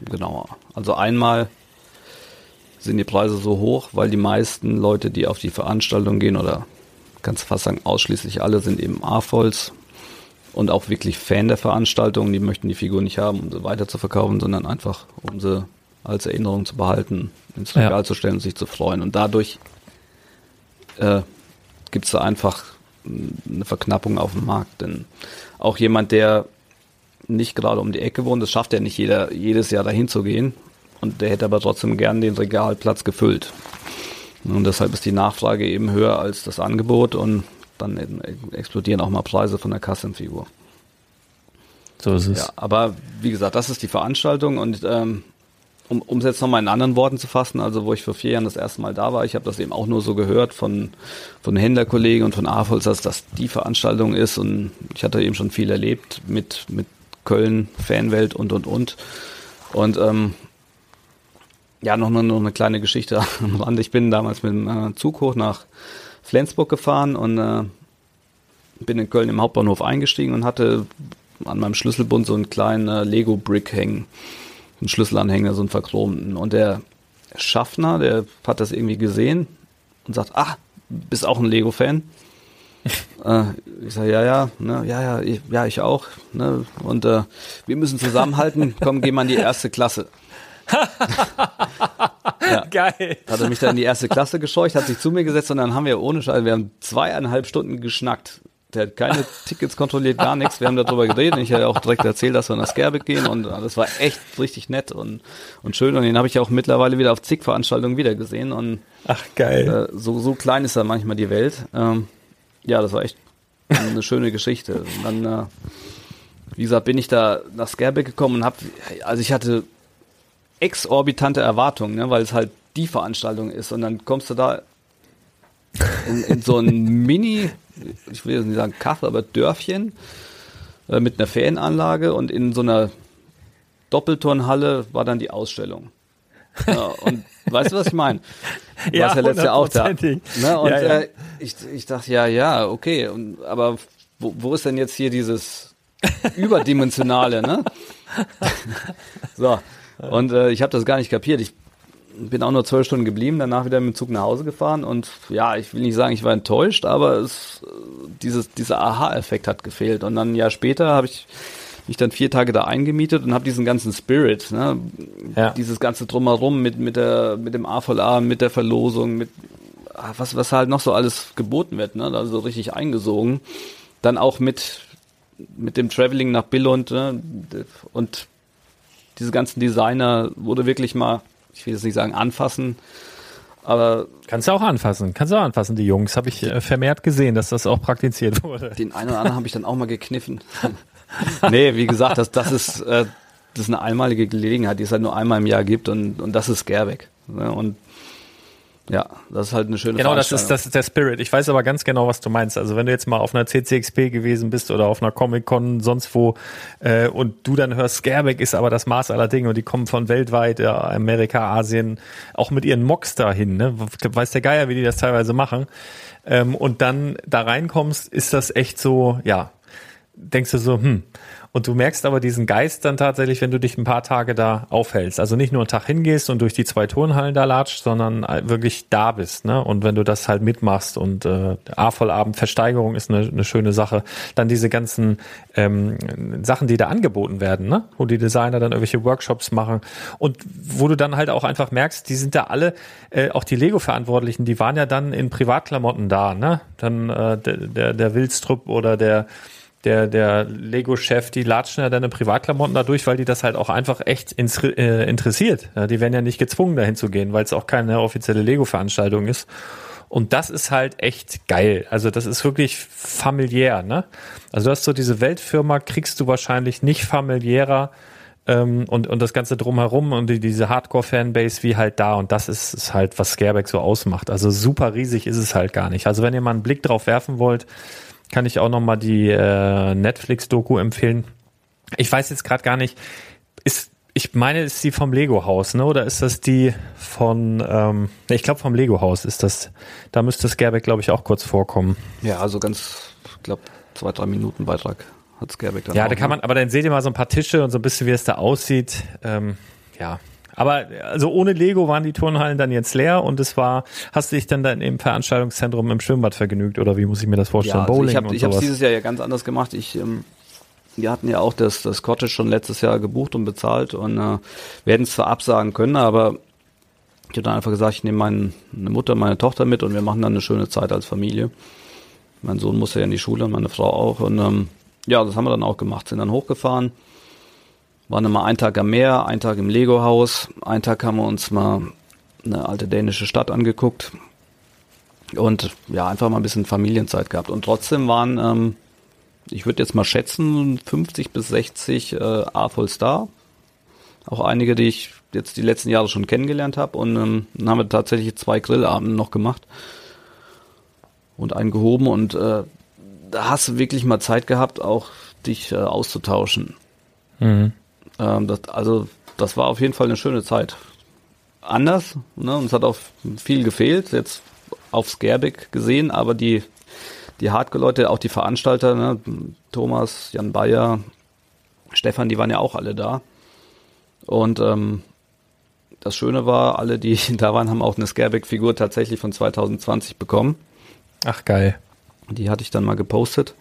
Genau. Also einmal sind die Preise so hoch, weil die meisten Leute, die auf die Veranstaltung gehen, oder du fast sagen, ausschließlich alle sind eben AFOLs und auch wirklich Fan der Veranstaltung. Die möchten die Figur nicht haben, um sie weiter zu verkaufen, sondern einfach, um sie als Erinnerung zu behalten, ins Regal ja. zu stellen und sich zu freuen. Und dadurch äh, gibt es da einfach eine Verknappung auf dem Markt. Denn auch jemand, der nicht gerade um die Ecke wohnt, das schafft ja nicht jeder, jedes Jahr dahin zu gehen. Und der hätte aber trotzdem gern den Regalplatz gefüllt. Und deshalb ist die Nachfrage eben höher als das Angebot und dann explodieren auch mal Preise von der Kassenfigur. So ist es. Ja, aber wie gesagt, das ist die Veranstaltung und ähm, um, um es jetzt nochmal in anderen Worten zu fassen, also wo ich vor vier Jahren das erste Mal da war, ich habe das eben auch nur so gehört von, von Händlerkollegen und von AFOLs, dass das die Veranstaltung ist und ich hatte eben schon viel erlebt mit, mit Köln, Fanwelt und, und, und. Und ähm, ja, noch, noch eine kleine Geschichte <laughs> am Rand. Ich bin damals mit dem äh, Zug hoch nach Flensburg gefahren und äh, bin in Köln im Hauptbahnhof eingestiegen und hatte an meinem Schlüsselbund so einen kleinen äh, Lego-Brick hängen einen Schlüsselanhänger, so einen verchromten. Und der Schaffner, der hat das irgendwie gesehen und sagt, ah, bist auch ein Lego-Fan? <laughs> äh, ich sage, ja, ja, ne, ja, ja, ich, ja, ich auch. Ne, und äh, wir müssen zusammenhalten, komm, geh mal in die erste Klasse. <laughs> ja. Geil. Hat er mich dann in die erste Klasse gescheucht, hat sich zu mir gesetzt und dann haben wir ohne Scheiß, wir haben zweieinhalb Stunden geschnackt Der hat keine Tickets kontrolliert, gar nichts. Wir haben darüber geredet. Ich hatte auch direkt erzählt, dass wir nach Skerbeck gehen und das war echt richtig nett und, und schön. Und den habe ich auch mittlerweile wieder auf zig Veranstaltungen wieder gesehen. Und
Ach, geil.
äh, so, so klein ist da manchmal die Welt. Ähm, ja, das war echt eine schöne Geschichte. Und dann, äh, wie gesagt, bin ich da nach Skerbeck gekommen und habe, also ich hatte exorbitante Erwartungen, ne, weil es halt die Veranstaltung ist. Und dann kommst du da in, in so ein Mini, ich will jetzt nicht sagen Kaff, aber Dörfchen äh, mit einer Ferienanlage und in so einer Doppelturnhalle war dann die Ausstellung. Ja, und weißt du, was ich meine? Du <laughs>
Ja,
warst ja letztes Jahr auch da. Ne? Und
Ja, ja.
Äh, ich, ich dachte, ja, ja, okay. Und, aber wo, wo ist denn jetzt hier dieses Überdimensionale, ne? <laughs> so. Und äh, ich habe das gar nicht kapiert. Ich bin auch nur zwölf Stunden geblieben, danach wieder mit dem Zug nach Hause gefahren und ja, ich will nicht sagen, ich war enttäuscht, aber es, dieses, dieser Aha-Effekt hat gefehlt. Und dann ein Jahr später habe ich mich dann vier Tage da eingemietet und habe diesen ganzen Spirit, ne,
Ja.
dieses ganze drumherum mit mit der mit dem AVA, mit der Verlosung, mit ah, was was halt noch so alles geboten wird, ne, also richtig eingesogen. Dann auch mit mit dem Traveling nach Billund ne, und diese ganzen Designer wurde wirklich mal, ich will jetzt nicht sagen anfassen, aber
Kannst du auch anfassen. Kannst du auch anfassen, die Jungs. Habe ich äh, vermehrt gesehen, dass das auch praktiziert wurde.
den einen oder anderen habe ich dann auch mal gekniffen. <laughs> nee, wie gesagt, das, das ist äh, das ist eine einmalige Gelegenheit, die es halt nur einmal im Jahr gibt und, und das ist Skerbeck. Ne? Und ja, das ist halt eine schöne
Genau, das ist, das ist der Spirit. Ich weiß aber ganz genau, was du meinst. Also wenn du jetzt mal auf einer CCXP gewesen bist oder auf einer Comic-Con, sonst wo, äh, und du dann hörst, Scareback ist aber das Maß aller Dinge und die kommen von weltweit, ja, Amerika, Asien, auch mit ihren Mocks dahin, ne? Weiß der Geier, wie die das teilweise machen. Ähm, und dann da reinkommst, ist das echt so, ja, denkst du so, hm. Und du merkst aber diesen Geist dann tatsächlich, wenn du dich ein paar Tage da aufhältst. Also nicht nur einen Tag hingehst und durch die zwei Turnhallen da latscht, sondern wirklich da bist. Ne? Und wenn du das halt mitmachst und äh, A-Vollabend, Versteigerung ist eine, eine schöne Sache. Dann diese ganzen ähm, Sachen, die da angeboten werden, ne? wo die Designer dann irgendwelche Workshops machen. Und wo du dann halt auch einfach merkst, die sind da alle, äh, auch die Lego-Verantwortlichen, die waren ja dann in Privatklamotten da. Ne? Dann äh, der, der, der Wilstrup oder der der, der Lego-Chef, die latschen ja deine Privatklamotten dadurch, weil die das halt auch einfach echt ins, äh, interessiert. Ja, die werden ja nicht gezwungen, dahin zu gehen, weil es auch keine offizielle Lego-Veranstaltung ist. Und das ist halt echt geil. Also das ist wirklich familiär, ne? Also du hast so diese Weltfirma, kriegst du wahrscheinlich nicht familiärer ähm, und, und das Ganze drumherum und die, diese Hardcore-Fanbase wie halt da. Und das ist, ist halt, was Scareback so ausmacht. Also super riesig ist es halt gar nicht. Also wenn ihr mal einen Blick drauf werfen wollt, kann ich auch noch mal die äh, Netflix-Doku empfehlen. Ich weiß jetzt gerade gar nicht, ist ich meine, ist die vom Lego-Haus, ne? Oder ist das die von, ähm, ich glaube vom Lego-Haus ist das. Da müsste Scareback, glaube ich, auch kurz vorkommen.
ja, also ganz, ich glaube, zwei, drei Minuten Beitrag hat Skerbeck dann
Ja,
auch,
da kann
ne?
man, aber dann seht ihr mal so ein paar Tische und so ein bisschen, wie es da aussieht. Ähm, ja. Aber also ohne Lego waren die Turnhallen dann jetzt leer und es war, hast du dich dann dann im Veranstaltungszentrum im Schwimmbad vergnügt oder wie muss ich mir das vorstellen?
Ja, also
Bowling
ich habe
und
ich
sowas.
dieses Jahr ja ganz anders gemacht. Ich, ähm, wir hatten ja auch das, das Cottage schon letztes Jahr gebucht und bezahlt und äh, werden es zwar absagen können, aber ich habe dann einfach gesagt, ich nehme meine Mutter, meine Tochter mit und wir machen dann eine schöne Zeit als Familie. Mein Sohn musste ja in die Schule und meine Frau auch und ähm, ja, das haben wir dann auch gemacht. Sind dann hochgefahren, waren mal einen Tag am Meer, einen Tag im Lego-Haus, einen Tag haben wir uns mal eine alte dänische Stadt angeguckt und ja, einfach mal ein bisschen Familienzeit gehabt. Und trotzdem waren, ähm, ich würde jetzt mal schätzen, 50 bis 60 äh, A-Voll Star. Auch einige, die ich jetzt die letzten Jahre schon kennengelernt habe. Und ähm, dann haben wir tatsächlich zwei Grillabende noch gemacht und einen gehoben. Und äh, da hast du wirklich mal Zeit gehabt, auch dich äh, auszutauschen.
Mhm.
Ähm, das, also das war auf jeden Fall eine schöne Zeit. Anders, ne? uns hat auch viel gefehlt, jetzt auf Skerbeck gesehen, aber die, die Hardcore-Leute, auch die Veranstalter, ne? Thomas, Jan Bayer, Stefan, die waren ja auch alle da. Und ähm, das Schöne war, alle, die <laughs> da waren, haben auch eine Skerbeck-Figur tatsächlich von 2020 bekommen.
Ach geil.
Die hatte ich dann mal gepostet.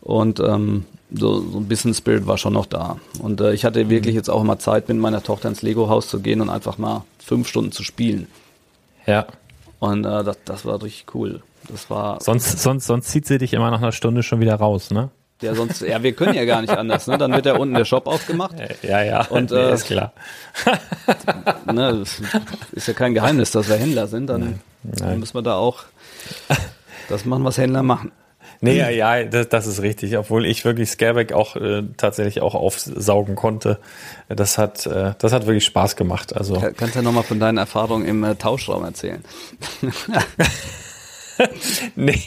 Und ähm, so, so ein bisschen Spirit war schon noch da. Und äh, ich hatte wirklich jetzt auch immer Zeit, mit meiner Tochter ins Lego-Haus zu gehen und einfach mal fünf Stunden zu spielen.
Ja.
Und äh, das, das war richtig cool. Das war.
Sonst, sonst, sonst zieht sie dich immer nach einer Stunde schon wieder raus, ne?
Ja, sonst, ja, wir können ja gar nicht anders, ne? Dann wird ja unten der Shop aufgemacht. <laughs>
Ja, ja.
Und,
nee,
äh,
ist klar. <laughs>
Ne, ist ja kein Geheimnis, dass wir Händler sind. Dann,
Nein.
dann müssen wir da auch das machen, was Händler machen.
Nee, ja, ja, das, das ist richtig. Obwohl ich wirklich Scareback auch äh, tatsächlich auch aufsaugen konnte. Das hat, äh, das hat wirklich Spaß gemacht. Also
Ka- Kannst ja nochmal von deinen Erfahrungen im äh, Tauschraum erzählen. <laughs>
nee,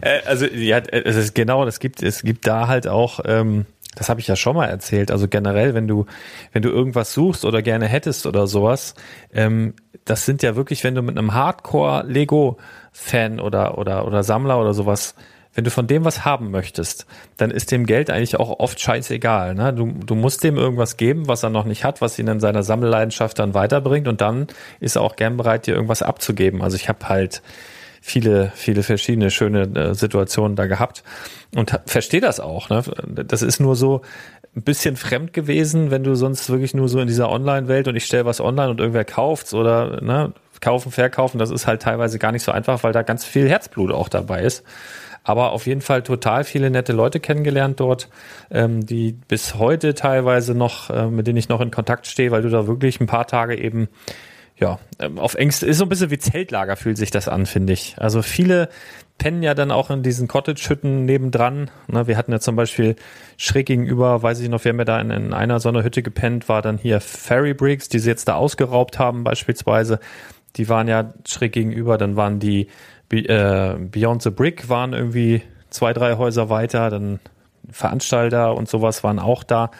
äh, also ja, es ist genau, das gibt es gibt da halt auch. Ähm, das habe ich ja schon mal erzählt. Also generell, wenn du wenn du irgendwas suchst oder gerne hättest oder sowas, ähm, das sind ja wirklich, wenn du mit einem Hardcore Lego Fan oder oder oder Sammler oder sowas wenn du von dem was haben möchtest, dann ist dem Geld eigentlich auch oft scheißegal. Ne? Du, du musst dem irgendwas geben, was er noch nicht hat, was ihn in seiner Sammelleidenschaft dann weiterbringt und dann ist er auch gern bereit, dir irgendwas abzugeben. Also ich habe halt viele, viele verschiedene schöne äh, Situationen da gehabt und verstehe das auch. Ne? Das ist nur so ein bisschen fremd gewesen, wenn du sonst wirklich nur so in dieser Online-Welt und ich stelle was online und irgendwer kauft's oder ne, kaufen, verkaufen, das ist halt teilweise gar nicht so einfach, weil da ganz viel Herzblut auch dabei ist. Aber auf jeden Fall total viele nette Leute kennengelernt dort, ähm, die bis heute teilweise noch, äh, mit denen ich noch in Kontakt stehe, weil du da wirklich ein paar Tage eben ja, ähm, auf Ängste, ist so ein bisschen wie Zeltlager fühlt sich das an, finde ich. Also viele pennen ja dann auch in diesen Cottage-Hütten nebendran. Ne, wir hatten ja zum Beispiel schräg gegenüber, weiß ich noch, wir haben ja da in, in einer so einer Hütte gepennt, war dann hier Ferry Bricks, die sie jetzt da ausgeraubt haben beispielsweise. Die waren ja schräg gegenüber, dann waren die Be- äh, Beyond the Brick waren irgendwie zwei, drei Häuser weiter, dann Veranstalter und sowas waren auch da.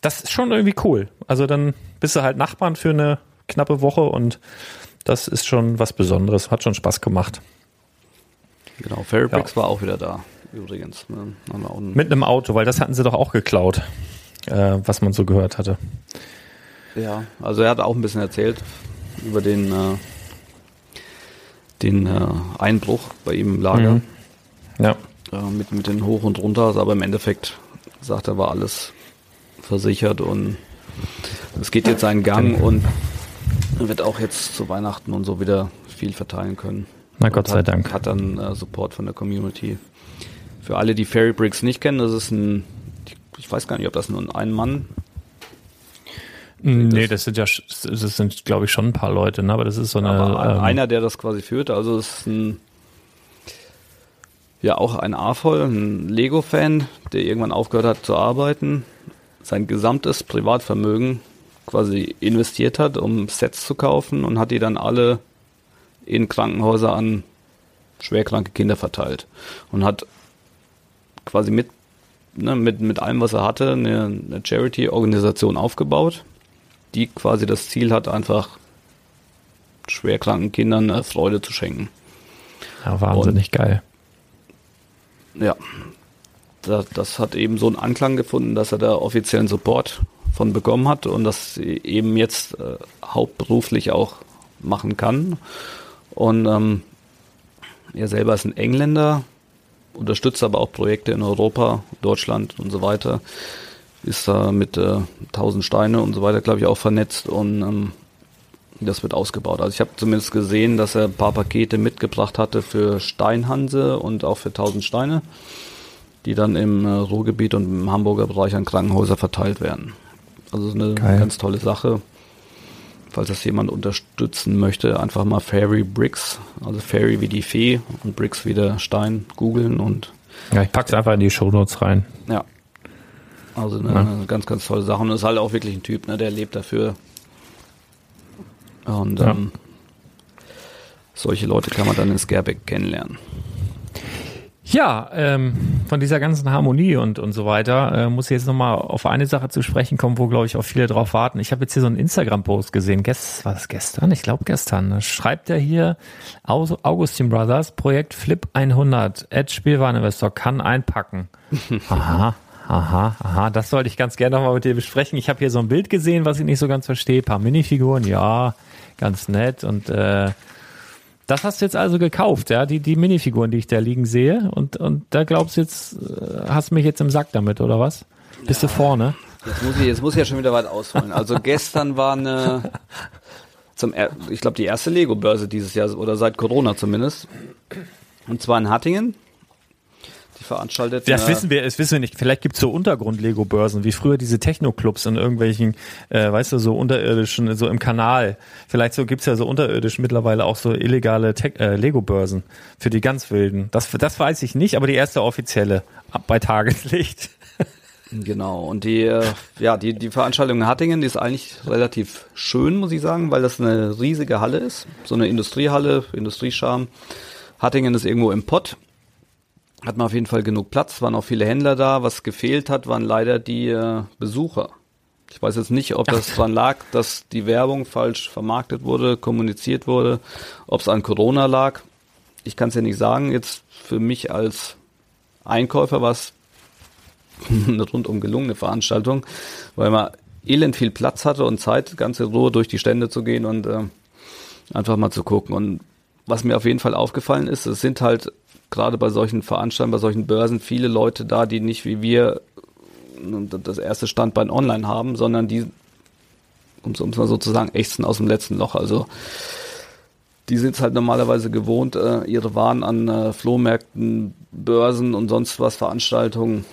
Das ist schon irgendwie cool. Also dann bist du halt Nachbarn für eine knappe Woche und das ist schon was Besonderes. Hat schon Spaß gemacht.
Genau, Fairybricks war auch wieder da, übrigens. Ne?
Mit einem Auto, weil das hatten sie doch auch geklaut, äh, was man so gehört hatte.
Ja, also er hat auch ein bisschen erzählt über den, äh, den äh, Einbruch bei ihm im Lager.
Mhm. Ja.
äh, mit, mit den Hoch und Runter, aber im Endeffekt sagt er, war alles versichert und es geht jetzt seinen Gang und er wird auch jetzt zu Weihnachten und so wieder viel verteilen können.
Na Gott
Und
sei
hat,
Dank.
Hat dann äh, Support von der Community. Für alle, die Fairy Bricks nicht kennen, das ist ein, ich weiß gar nicht, ob das nur ein Ein-Mann
Nee, das sind ja, das sind, glaube ich, schon ein paar Leute, ne? aber das ist so eine.
Aber
ähm,
einer, der das quasi führt, also es ist ein, ja auch ein AFOL, ein Lego-Fan, der irgendwann aufgehört hat zu arbeiten, sein gesamtes Privatvermögen quasi investiert hat, um Sets zu kaufen und hat die dann alle in Krankenhäuser an schwerkranke Kinder verteilt und hat quasi mit, ne, mit, mit allem, was er hatte, eine, eine Charity-Organisation aufgebaut, die quasi das Ziel hat, einfach schwerkranken Kindern äh, Freude zu schenken.
ja, wahnsinnig geil.
Ja, das, das hat eben so einen Anklang gefunden, dass er da offiziellen Support von bekommen hat und das eben jetzt äh, hauptberuflich auch machen kann. Und ähm, er selber ist ein Engländer, unterstützt aber auch Projekte in Europa, Deutschland und so weiter. Ist da mit äh, 1000 Steine und so weiter, glaube ich, auch vernetzt und ähm, das wird ausgebaut. Also ich habe zumindest gesehen, dass er ein paar Pakete mitgebracht hatte für Steinhanse und auch für 1000 Steine, die dann im äh, Ruhrgebiet und im Hamburger Bereich an Krankenhäuser verteilt werden. Also eine
Geil.
ganz tolle Sache. Falls das jemand unterstützen möchte, einfach mal Fairy Bricks, also Fairy wie die Fee und Bricks wie der Stein, googeln und
Ja, ich pack's einfach in die Shownotes rein.
ja. Also eine,
Ja.
eine ganz, ganz tolle Sache. Und ist halt auch wirklich ein Typ, ne, der lebt dafür. Und
Ja.
ähm, solche Leute kann man dann in Scareback kennenlernen.
Ja, ähm, von dieser ganzen Harmonie und, und so weiter äh, muss ich jetzt nochmal auf eine Sache zu sprechen kommen, wo, glaube ich, auch viele drauf warten. Ich habe jetzt hier so einen Instagram-Post gesehen. Gest, war das gestern? Ich glaube gestern. Da schreibt er hier, Augustin Brothers, Projekt Flip 100, Ed Spielwareninvestor kann einpacken. <laughs> Aha, aha, aha. Das sollte ich ganz gerne nochmal mit dir besprechen. Ich habe hier so ein Bild gesehen, was ich nicht so ganz verstehe. Ein paar Minifiguren, ja, ganz nett. Und äh, das hast du jetzt also gekauft, ja, die, die Minifiguren, die ich da liegen sehe. Und, und da glaubst du jetzt, äh, hast du mich jetzt im Sack damit, oder was? Bist du vorne?
Jetzt muss ich, jetzt muss ich ja schon wieder weit ausholen. Also <laughs> gestern war eine, zum, ich glaube, die erste Lego-Börse dieses Jahr, oder seit Corona zumindest. Und zwar in Hattingen. Die veranstaltet.
Das wissen wir, das wissen wir nicht. Vielleicht gibt's so Untergrund-Lego-Börsen, wie früher diese Techno-Clubs in irgendwelchen, äh, weißt du, so unterirdischen, so im Kanal. Vielleicht so gibt's ja so unterirdisch mittlerweile auch so illegale äh, Lego-Börsen für die ganz Wilden. Das, das weiß ich nicht, aber die erste offizielle ab- bei Tageslicht. <laughs>
Genau, und die, äh, ja, die, die Veranstaltung in Hattingen, die ist eigentlich relativ schön, muss ich sagen, weil das eine riesige Halle ist. So eine Industriehalle, Industriescham. Hattingen ist irgendwo im Pott. Hat man auf jeden Fall genug Platz, waren auch viele Händler da. Was gefehlt hat, waren leider die äh, Besucher. Ich weiß jetzt nicht, ob das dran lag, dass die Werbung falsch vermarktet wurde, kommuniziert wurde, ob es an Corona lag. Ich kann es ja nicht sagen. Jetzt für mich als Einkäufer war es <laughs> eine rundum gelungene Veranstaltung, weil man elend viel Platz hatte und Zeit, ganz in Ruhe durch die Stände zu gehen und äh, einfach mal zu gucken. Und was mir auf jeden Fall aufgefallen ist, es sind halt gerade bei solchen Veranstaltungen, bei solchen Börsen viele Leute da, die nicht wie wir das erste Standbein online haben, sondern die, um es mal so zu sagen, ächzen aus dem letzten Loch. Also die sind es halt normalerweise gewohnt, äh, ihre Waren an äh, Flohmärkten, Börsen und sonst was Veranstaltungen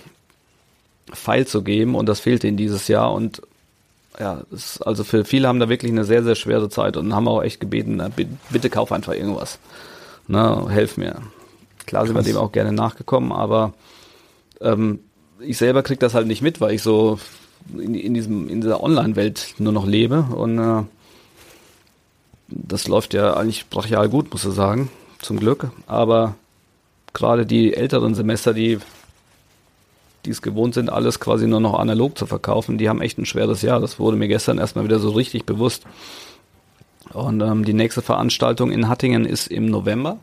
feil zu geben und das fehlte ihnen dieses Jahr und ja, es, also für viele haben da wirklich eine sehr, sehr schwere Zeit und haben auch echt gebeten, na, bi- bitte kauf einfach irgendwas. Ne, helf mir. Klar sind wir dem auch gerne nachgekommen, aber ähm, ich selber krieg das halt nicht mit, weil ich so in, in diesem in dieser Online-Welt nur noch lebe und äh, das läuft ja eigentlich brachial gut, muss ich sagen, zum Glück. Aber gerade die älteren Semester, die die es gewohnt sind, alles quasi nur noch analog zu verkaufen, die haben echt ein schweres Jahr. Das wurde mir gestern erstmal wieder so richtig bewusst. Und ähm, die nächste Veranstaltung in Hattingen ist im November.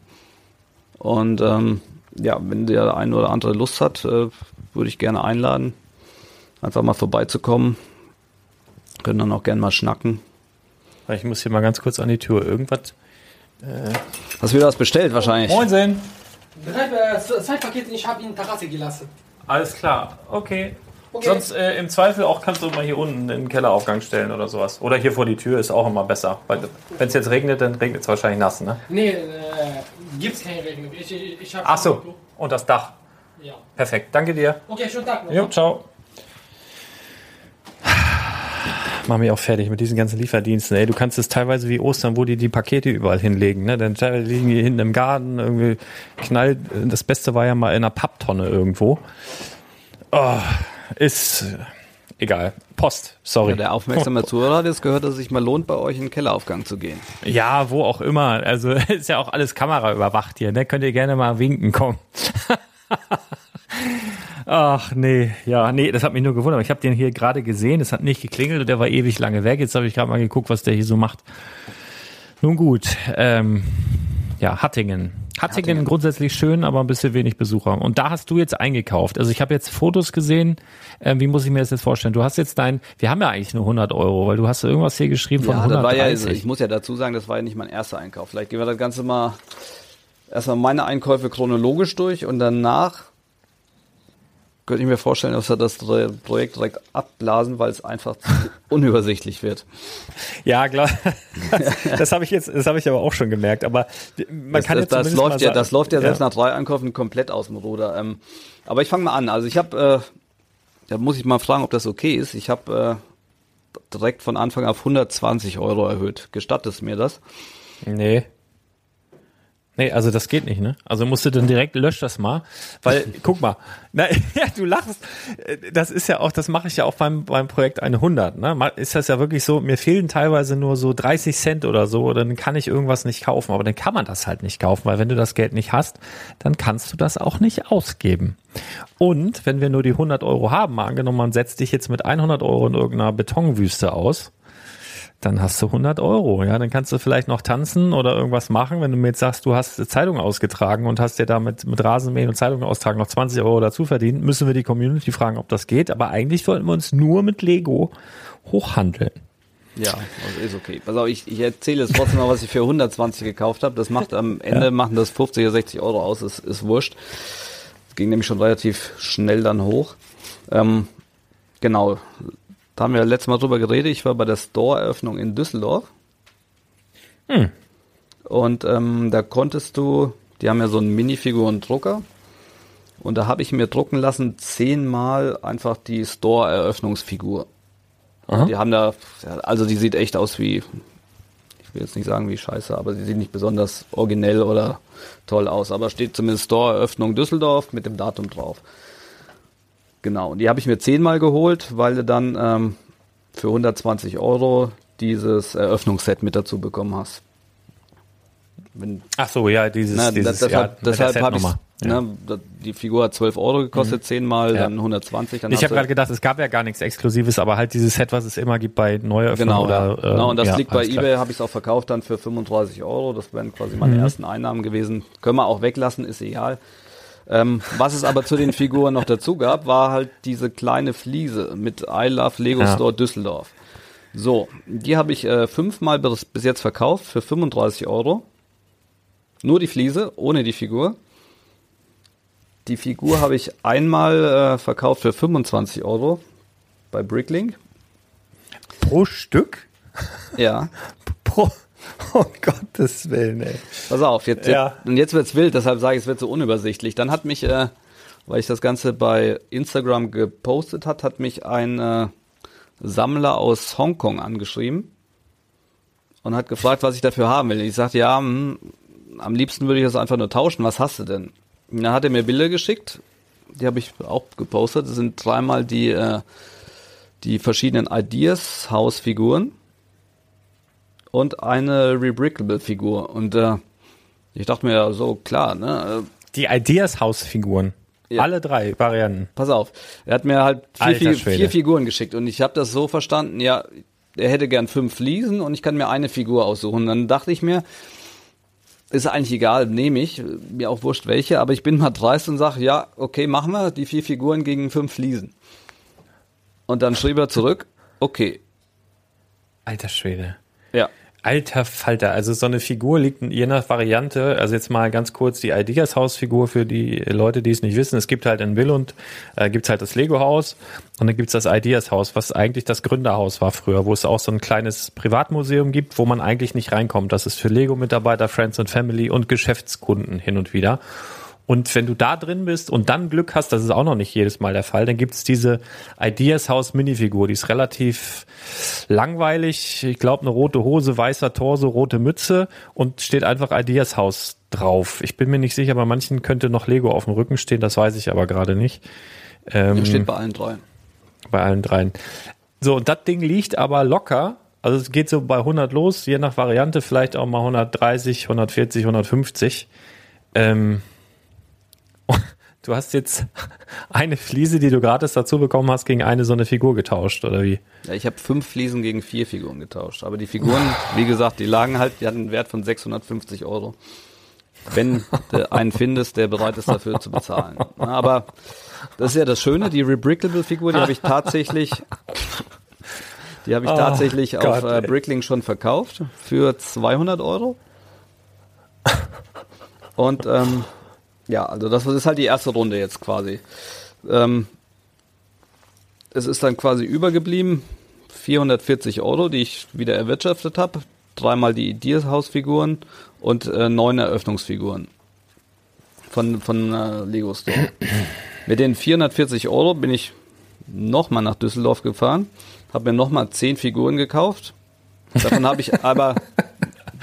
Und ähm, ja, wenn der ein oder andere Lust hat, äh, würde ich gerne einladen, einfach mal vorbeizukommen. Können dann auch gerne mal schnacken.
Ich muss hier mal ganz kurz an die Tür. Irgendwas.
Hast du wieder was bestellt wahrscheinlich?
Moinsen.
Drei, äh, zwei Pakete, ich habe ihn Terrasse gelassen.
Alles klar. Okay.
Okay.
Sonst äh, im Zweifel auch kannst du mal hier unten in den Kelleraufgang stellen oder sowas. Oder hier vor die Tür ist auch immer besser. Weil wenn es jetzt regnet, dann regnet es wahrscheinlich nass, ne?
Nee, äh, gibt's keine Regelung. Ich, ich, ich
Ach so. Und das Dach.
Ja.
Perfekt. Danke dir.
Okay, schönen Tag noch.
Jo, ciao. Mach mich auch fertig mit diesen ganzen Lieferdiensten. Ey, du kannst es teilweise wie Ostern, wo die die Pakete überall hinlegen. Ne? Dann teilweise liegen die hinten im Garten, irgendwie knallt. Das Beste war ja mal in einer Papptonne irgendwo. Oh, ist egal. Post, sorry.
Ja, der aufmerksame <laughs> Zuhörer hat jetzt gehört, dass es sich mal lohnt, bei euch in den Kelleraufgang zu gehen.
Ja, wo auch immer. Also <laughs> ist ja auch alles Kamera überwacht hier. Ne? Könnt ihr gerne mal winken kommen. <laughs> Ach nee, ja, nee, das hat mich nur gewundert. Ich habe den hier gerade gesehen, es hat nicht geklingelt und der war ewig lange weg. Jetzt habe ich gerade mal geguckt, was der hier so macht. Nun gut, ähm, ja, Hattingen. Hattingen.
Hattingen.
grundsätzlich schön, aber ein bisschen wenig Besucher. Und da hast du jetzt eingekauft. Also ich habe jetzt Fotos gesehen. Ähm, wie muss ich mir das jetzt vorstellen? Du hast jetzt dein, wir haben ja eigentlich nur 100 Euro, weil du hast irgendwas hier geschrieben von
Ja, das war ja,
130.
also ich muss ja dazu sagen, das war ja nicht mein erster Einkauf. Vielleicht gehen wir das Ganze mal erstmal meine Einkäufe chronologisch durch und danach könnte ich mir vorstellen, dass wir das Projekt direkt abblasen, weil es einfach <laughs> unübersichtlich wird.
Ja, klar. Das, <laughs> das habe ich jetzt, das habe ich aber auch schon gemerkt. Aber man
Das,
kann
das,
jetzt
das läuft ja,
sagen-
das läuft ja selbst nach drei Einkäufen komplett aus dem Ruder. Ähm, aber ich fange mal an. Also ich habe, äh, da muss ich mal fragen, ob das okay ist. Ich habe äh, direkt von Anfang auf 120 Euro erhöht. Gestattet mir das?
Nee. Nee, also das geht nicht, ne? Also musst du dann direkt lösch das mal, weil <laughs> guck mal, na, <laughs> ja, du lachst. Das ist ja auch, das mache ich ja auch beim beim Projekt 100, ne? Ist das ja wirklich so, mir fehlen teilweise nur so 30 Cent oder so, dann kann ich irgendwas nicht kaufen, aber dann kann man das halt nicht kaufen, weil wenn du das Geld nicht hast, dann kannst du das auch nicht ausgeben. Und wenn wir nur die 100 Euro haben, mal angenommen, man setzt dich jetzt mit 100 Euro in irgendeiner Betonwüste aus, dann hast du 100 Euro. Ja, dann kannst du vielleicht noch tanzen oder irgendwas machen. Wenn du mir jetzt sagst, du hast Zeitung ausgetragen und hast dir damit mit Rasenmähen und Zeitung austragen noch 20 Euro dazu verdient, müssen wir die Community fragen, ob das geht. Aber eigentlich wollten wir uns nur mit Lego hochhandeln.
Ja, also ist okay. Pass auf, ich, ich erzähle jetzt trotzdem mal, was ich für 120 gekauft habe. Das macht am Ende, machen das 50 oder 60 Euro aus, ist, ist wurscht. Es ging nämlich schon relativ schnell dann hoch. Ähm, genau, da haben wir letztes Mal drüber geredet. Ich war bei der Store-Eröffnung in Düsseldorf. Und ähm, da konntest du Die haben ja so einen Minifiguren-Drucker. Und da habe ich mir drucken lassen zehnmal einfach die Store-Eröffnungsfigur. Die haben da, ja, also die sieht echt aus wie, ich will jetzt nicht sagen wie scheiße, aber sie sieht nicht besonders originell oder toll aus. Aber steht zumindest Store-Eröffnung Düsseldorf mit dem Datum drauf. Genau, und die habe ich mir zehnmal geholt, weil du dann ähm, für 120 Euro dieses Eröffnungsset mit dazu bekommen hast. Wenn,
Ach so, ja, dieses,
na,
dieses
das,
ja,
deshalb deshalb habe ich,
Setnummer. Ja.
ne, die Figur hat 12 Euro gekostet, zehnmal,
Ja.
dann 120. Dann
Ich habe gerade gedacht, es gab ja gar nichts Exklusives, aber halt dieses Set, was es immer gibt bei Neueröffnungen
Genau,
oder
ja. genau, und das liegt bei
klar.
eBay, habe ich es auch verkauft dann für 35 Euro. Das wären quasi meine
Mhm.
ersten Einnahmen gewesen. Können wir auch weglassen, ist egal. Ähm, was es aber zu den Figuren noch dazu gab, war halt diese kleine Fliese mit I Love Lego
Ja.
Store Düsseldorf. So, die habe ich äh, fünfmal bis, bis jetzt verkauft für 35 Euro. Nur die Fliese, ohne die Figur. Die Figur habe ich einmal äh, verkauft für 25 Euro bei Bricklink.
Pro Stück?
Ja.
Pro, oh <laughs> Gottes Willen, ey.
Pass auf, jetzt,
Ja.
und jetzt wird's wild, deshalb sage ich, es wird so unübersichtlich. Dann hat mich, äh, weil ich das Ganze bei Instagram gepostet hat, hat mich ein äh, Sammler aus Hongkong angeschrieben und hat gefragt, was ich dafür haben will. Ich sagte, ja, hm, am liebsten würde ich das einfach nur tauschen. Was hast du denn? Und dann hat er mir Bilder geschickt, die habe ich auch gepostet. Das sind dreimal die, äh, die verschiedenen Ideas Hausfiguren und eine Rebrickable Figur. Und äh, ich dachte mir ja so, klar, ne? Äh,
Die Ideas House Figuren.
Ja.
Alle drei Varianten.
pass auf. Er hat mir halt vier, vier Figuren geschickt und ich habe das so verstanden, ja, er hätte gern fünf Fliesen und ich kann mir eine Figur aussuchen. Dann dachte ich mir, ist eigentlich egal, nehme ich, mir auch wurscht welche, aber ich bin mal dreist und sage, ja, okay, machen wir die vier Figuren gegen fünf Fliesen. Und dann schrieb er zurück, okay,
Alter Schwede.
ja.
Alter Falter, also so eine Figur liegt je nach Variante, also jetzt mal ganz kurz die Ideas Haus Figur für die Leute, die es nicht wissen. Es gibt halt in Billund, äh, gibt's halt das Lego Haus und dann gibt's das Ideas Haus, was eigentlich das Gründerhaus war früher, wo es auch so ein kleines Privatmuseum gibt, wo man eigentlich nicht reinkommt. Das ist für Lego-Mitarbeiter, Friends and Family und Geschäftskunden hin und wieder. Und wenn du da drin bist und dann Glück hast, das ist auch noch nicht jedes Mal der Fall, dann gibt's diese Ideas House Minifigur, die ist relativ langweilig. Ich glaube, eine rote Hose, weißer Torso, rote Mütze und steht einfach Ideas House drauf. Ich bin mir nicht sicher, bei manchen könnte noch Lego auf dem Rücken stehen, das weiß ich aber gerade nicht. Ähm,
Steht bei allen drei.
bei allen dreien. So, und das Ding liegt aber locker. Also es geht so bei 100 los, je nach Variante vielleicht auch mal 130, 140, 150. Ähm, du hast jetzt <laughs> eine Fliese, die du gratis dazu bekommen hast, gegen eine so eine Figur getauscht, oder wie?
Ja, ich habe fünf Fliesen gegen vier Figuren getauscht. Aber die Figuren, wie gesagt, die lagen halt, die hatten einen Wert von 650 Euro. Wenn du einen findest, der bereit ist dafür zu bezahlen. Aber das ist ja das Schöne, die Rebrickable-Figur, die habe ich tatsächlich, die habe ich
Oh
tatsächlich auf
Gott,
äh,
ey.
Bricklink schon verkauft für 200 Euro. Und ähm, ja, also das ist halt die erste Runde jetzt quasi. Ähm, es ist dann quasi übergeblieben 440 Euro, die ich wieder erwirtschaftet habe. Dreimal die Ideas-Hausfiguren und äh, neun Eröffnungsfiguren von, von äh, Lego Store. <clears throat> Mit den 440 Euro bin ich nochmal nach Düsseldorf gefahren, habe mir nochmal zehn Figuren gekauft. Davon habe ich <laughs> aber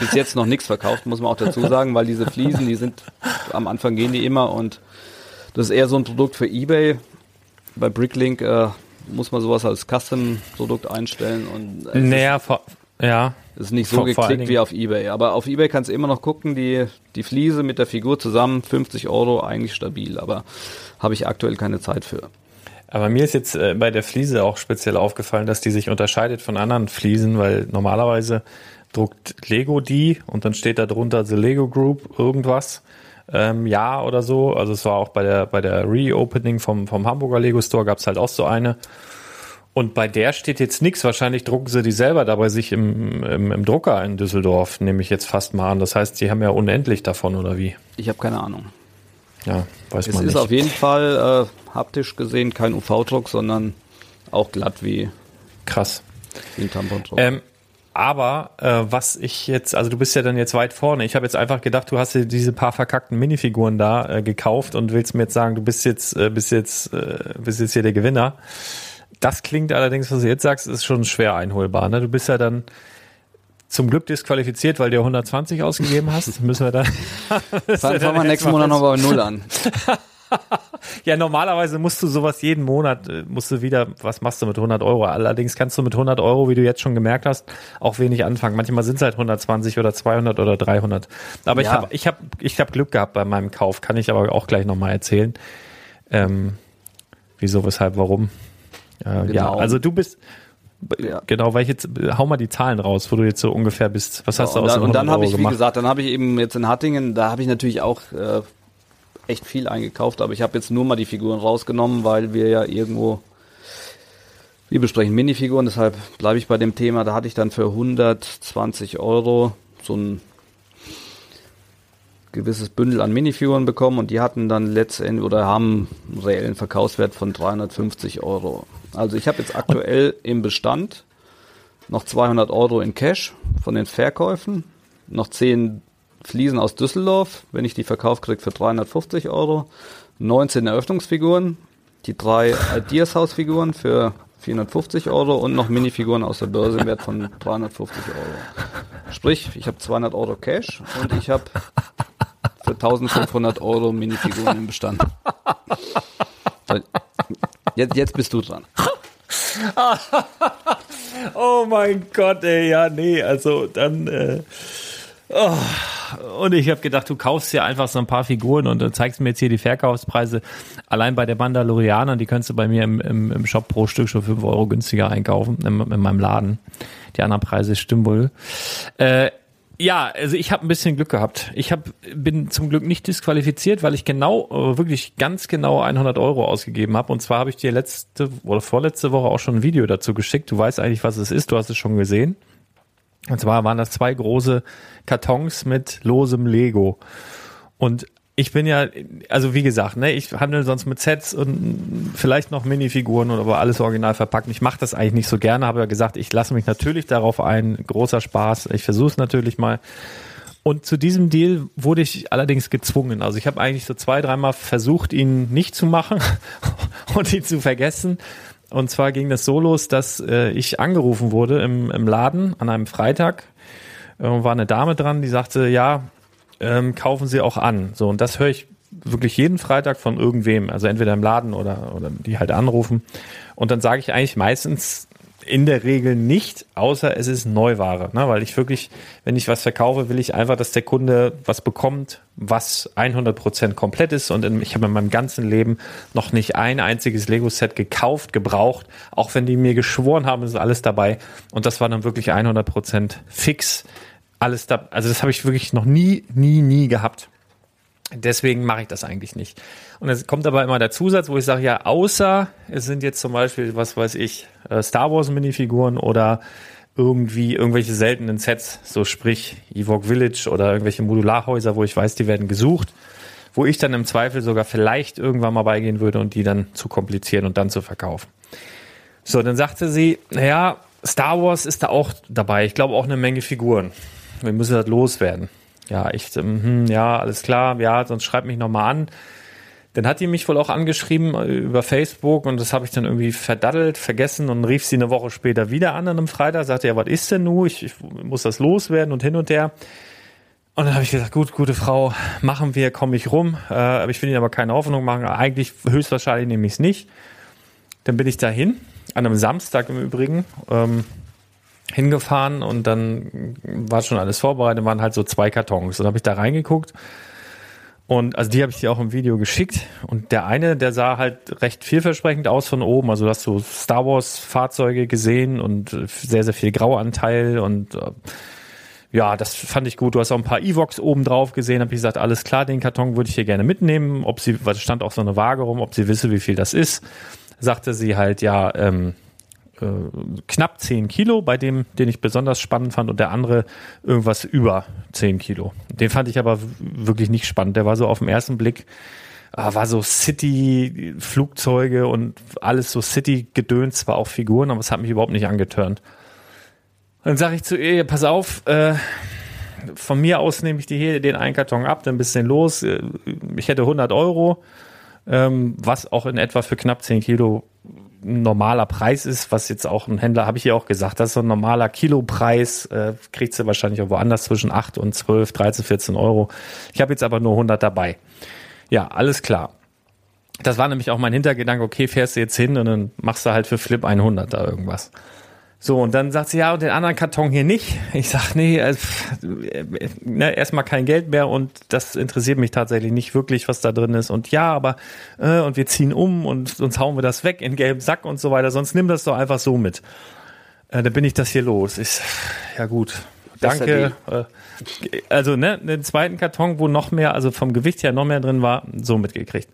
bis jetzt noch nichts verkauft, muss man auch dazu sagen, weil diese Fliesen, die sind am Anfang gehen die immer und das ist eher so ein Produkt für eBay. Bei Bricklink äh, muss man sowas als Custom-Produkt einstellen und es
Naja, vor, ja.
ist, ist nicht so
vor- vor
geklickt wie
Dingen-
auf eBay. Aber auf eBay kannst du immer noch gucken, die, die Fliese mit der Figur zusammen, 50 Euro, eigentlich stabil, aber habe ich aktuell keine Zeit für.
Aber mir ist jetzt äh, bei der Fliese auch speziell aufgefallen, dass die sich unterscheidet von anderen Fliesen, weil normalerweise druckt Lego die und dann steht da drunter The Lego Group irgendwas. Ähm, ja oder so. Also es war auch bei der bei der Reopening vom vom Hamburger Lego Store gab's halt auch so eine. Und bei der steht jetzt nichts. Wahrscheinlich drucken sie die selber da bei sich im, im, im Drucker in Düsseldorf, nehme ich jetzt fast mal an. Das heißt, die haben ja unendlich davon, oder wie?
Ich habe keine Ahnung.
Ja, weiß
Es
man
ist
nicht.
auf jeden Fall äh, haptisch gesehen kein UV-Druck, sondern auch glatt wie,
Krass.
wie ein Tampondruck.
Ähm, Aber äh, was ich jetzt, also du bist ja dann jetzt weit vorne. Ich habe jetzt einfach gedacht, du hast dir diese paar verkackten Minifiguren da äh, gekauft und willst mir jetzt sagen, du bist jetzt, äh, bist jetzt, äh, bist jetzt hier der Gewinner. Das klingt allerdings, was du jetzt sagst, ist schon schwer einholbar. Ne? Du bist ja dann zum Glück disqualifiziert, weil du 120 ausgegeben hast. Müssen wir dann. <laughs>
Fangen wir nächsten Monat noch bei Null an. <laughs> <laughs>
ja, normalerweise musst du sowas jeden Monat, äh, musst du wieder, was machst du mit 100 Euro? Allerdings kannst du mit 100 Euro, wie du jetzt schon gemerkt hast, auch wenig anfangen. Manchmal sind es halt 120 oder 200 oder 300. Aber ja. ich habe ich hab, ich hab Glück gehabt bei meinem Kauf, kann ich aber auch gleich nochmal erzählen. Ähm, wieso, weshalb, warum. Äh, genau. Ja, also du bist, ja. Genau, weil ich jetzt, hau mal die Zahlen raus, wo du jetzt so ungefähr bist. Was hast ja, du aus
Und dann, und dann habe ich, wie gesagt, dann habe ich eben jetzt in Hattingen, da habe ich natürlich auch äh, echt viel eingekauft, aber ich habe jetzt nur mal die Figuren rausgenommen, weil wir ja irgendwo, wir besprechen Minifiguren, deshalb bleibe ich bei dem Thema. Da hatte ich dann für 120 Euro so ein gewisses Bündel an Minifiguren bekommen und die hatten dann letztendlich oder haben einen reellen Verkaufswert von 350 Euro. Also ich habe jetzt aktuell im Bestand noch 200 Euro in Cash von den Verkäufen, noch 10 Fliesen aus Düsseldorf, wenn ich die verkauft kriege für 350 Euro. 19 Eröffnungsfiguren, die drei Ideas House Figuren für 450 Euro und noch Minifiguren aus der Börse im Wert von 350 Euro. Sprich, ich habe 200 Euro Cash und ich habe für 1500 Euro Minifiguren im Bestand. Jetzt, jetzt bist du dran. <laughs>
oh mein Gott, ey, ja, nee, also dann. Äh Oh, und ich habe gedacht, du kaufst ja einfach so ein paar Figuren und dann zeigst mir jetzt hier die Verkaufspreise. Allein bei der Mandalorianer, die kannst du bei mir im, im, im Shop pro Stück schon 5 Euro günstiger einkaufen, in, in, meinem Laden. Die anderen Preise stimmen wohl. Äh, ja, also ich habe ein bisschen Glück gehabt. Ich hab, bin zum Glück nicht disqualifiziert, weil ich genau, äh, wirklich ganz genau 100 Euro ausgegeben habe. Und zwar habe ich dir letzte oder vorletzte Woche auch schon ein Video dazu geschickt. Du weißt eigentlich, was es ist. Du hast es schon gesehen. Und zwar waren das zwei große Kartons mit losem Lego. Und ich bin ja, also wie gesagt, ne, ich handle sonst mit Sets und vielleicht noch Minifiguren und aber alles original verpackt. Ich mache das eigentlich nicht so gerne, habe ja gesagt, ich lasse mich natürlich darauf ein. Großer Spaß. Ich versuche es natürlich mal. Und zu diesem Deal wurde ich allerdings gezwungen. Also ich habe eigentlich so zwei, dreimal versucht, ihn nicht zu machen <laughs> und ihn zu vergessen. Und zwar ging das so los, dass äh, ich angerufen wurde im, im Laden an einem Freitag. Äh, war eine Dame dran, die sagte, ja, ähm, kaufen Sie auch an. So, und das höre ich wirklich jeden Freitag von irgendwem, also entweder im Laden oder, oder die halt anrufen. Und dann sage ich eigentlich meistens, in der Regel nicht, außer es ist Neuware. Ne? Weil ich wirklich, wenn ich was verkaufe, will ich einfach, dass der Kunde was bekommt, was 100% komplett ist. Und in, ich habe in meinem ganzen Leben noch nicht ein einziges Lego-Set gekauft, gebraucht, auch wenn die mir geschworen haben, es ist alles dabei. Und das war dann wirklich 100% fix. Alles da, also das habe ich wirklich noch nie, nie, nie gehabt. Deswegen mache ich das eigentlich nicht. Und es kommt aber immer der Zusatz, wo ich sage, ja, außer es sind jetzt zum Beispiel, was weiß ich, äh, Star Wars Minifiguren oder irgendwie irgendwelche seltenen Sets, so sprich Ewok Village oder irgendwelche Modularhäuser, wo ich weiß, die werden gesucht, wo ich dann im Zweifel sogar vielleicht irgendwann mal beigehen würde und die dann zu komplizieren und dann zu verkaufen. So, dann sagte sie, naja, Star Wars ist da auch dabei. Ich glaube auch eine Menge Figuren. Wir müssen das loswerden ja, ich, hm, ja, alles klar, ja, sonst schreib mich nochmal an. Dann hat die mich wohl auch angeschrieben äh, über Facebook und das habe ich dann irgendwie verdaddelt, vergessen und rief sie eine Woche später wieder an an einem Freitag, sagte, ja, was ist denn nu? Ich, ich muss das loswerden und hin und her. Und dann habe ich gesagt, gut, gute Frau, machen wir, komme ich rum. Äh, aber ich will Ihnen aber keine Hoffnung machen. Eigentlich höchstwahrscheinlich nehme ich es nicht. Dann bin ich dahin, an einem Samstag im Übrigen. Ähm, hingefahren und dann war schon alles vorbereitet, waren halt so zwei Kartons. Dann habe ich da reingeguckt und also die habe ich dir auch im Video geschickt und der eine, der sah halt recht vielversprechend aus von oben. Also du hast so Star Wars Fahrzeuge gesehen und sehr sehr viel Grauanteil und äh, ja, das fand ich gut. Du hast auch ein paar Evox oben drauf gesehen. Habe ich gesagt, alles klar, den Karton würde ich hier gerne mitnehmen. Ob sie, weil stand auch so eine Waage rum, ob sie wisse, wie viel das ist. Sagte sie halt, ja, ähm, äh, knapp 10 Kilo, bei dem, den ich besonders spannend fand, und der andere irgendwas über 10 Kilo. Den fand ich aber wirklich nicht spannend. Der war so auf den ersten Blick, äh, war so City-Flugzeuge und alles so City-Gedöns, zwar auch Figuren, aber es hat mich überhaupt nicht angetörnt. Dann sage ich zu ihr, pass auf, äh, von mir aus nehme ich dir hier den einen Karton ab, dann bist du los. Äh, Ich hätte 100 Euro, ähm, was auch in etwa für knapp 10 Kilo ein normaler Preis ist, was jetzt auch ein Händler, habe ich hier auch gesagt, das ist so ein normaler Kilopreis, äh, kriegst du wahrscheinlich auch woanders zwischen 8 und 12, 13, 14 Euro. Ich habe jetzt aber nur 100 dabei. Ja, alles klar. Das war nämlich auch mein Hintergedanke, okay, fährst du jetzt hin und dann machst du halt für Flip 100 da irgendwas. So, und dann sagt sie, ja, und den anderen Karton hier nicht. Ich sag, nee, äh, ne, erstmal kein Geld mehr und das interessiert mich tatsächlich nicht wirklich, was da drin ist. Und ja, aber, äh, und wir ziehen um und sonst hauen wir das weg in gelben Sack und so weiter. Sonst nimm das doch einfach so mit. Äh, dann bin ich das hier los. Ich, ja gut, danke. Äh, also, ne, den zweiten Karton, wo noch mehr, also vom Gewicht her noch mehr drin war, so mitgekriegt.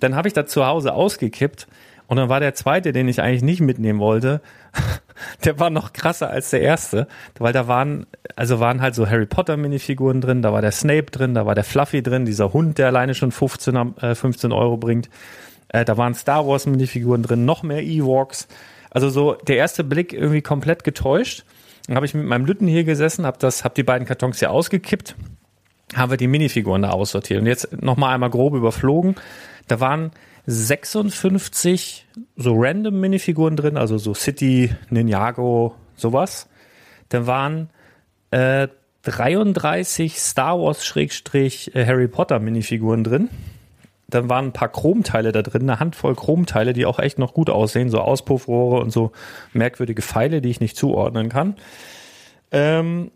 Dann habe ich das zu Hause ausgekippt und dann war der zweite, den ich eigentlich nicht mitnehmen wollte, <laughs> der war noch krasser als der erste, weil da waren, also waren halt so Harry Potter Minifiguren drin, da war der Snape drin, da war der Fluffy drin, dieser Hund, der alleine schon 15, am- äh, 15 Euro bringt. Äh, da waren Star Wars Minifiguren drin, noch mehr Ewoks. Also so der erste Blick irgendwie komplett getäuscht. Dann habe ich mit meinem Lütten hier gesessen, habe das, habe die beiden Kartons hier ausgekippt, haben wir die Minifiguren da aussortiert. Und jetzt noch mal einmal grob überflogen. Da waren 56 so random Minifiguren drin, also so City, Ninjago, sowas. Da waren äh, 33 Star Wars Schrägstrich äh, Potter Minifiguren drin. Dann waren ein paar Chromteile da drin, eine Handvoll Chromteile, die auch echt noch gut aussehen, so Auspuffrohre und so merkwürdige Pfeile, die ich nicht zuordnen kann. Ähm,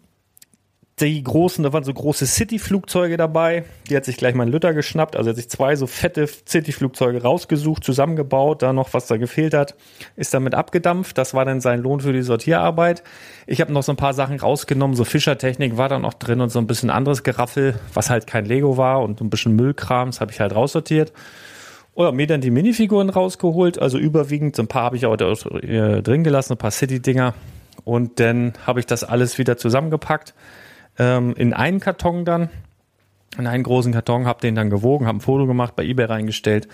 die großen, da waren so große City-Flugzeuge dabei. Die hat sich gleich mein Lütter geschnappt. Also er hat sich zwei so fette City-Flugzeuge rausgesucht, zusammengebaut, da noch was da gefehlt hat, ist damit abgedampft. Das war dann sein Lohn für die Sortierarbeit. Ich habe noch so ein paar Sachen rausgenommen, so Fischertechnik war da noch drin und so ein bisschen anderes Geraffel, was halt kein Lego war und ein bisschen Müllkram, das habe ich halt raussortiert. Oder mir dann die Minifiguren rausgeholt, also überwiegend, so ein paar habe ich auch da, äh, drin gelassen, ein paar City-Dinger. Und dann habe ich das alles wieder zusammengepackt ähm, in einen Karton dann, in einen großen Karton, habe den dann gewogen, habe ein Foto gemacht, bei eBay reingestellt,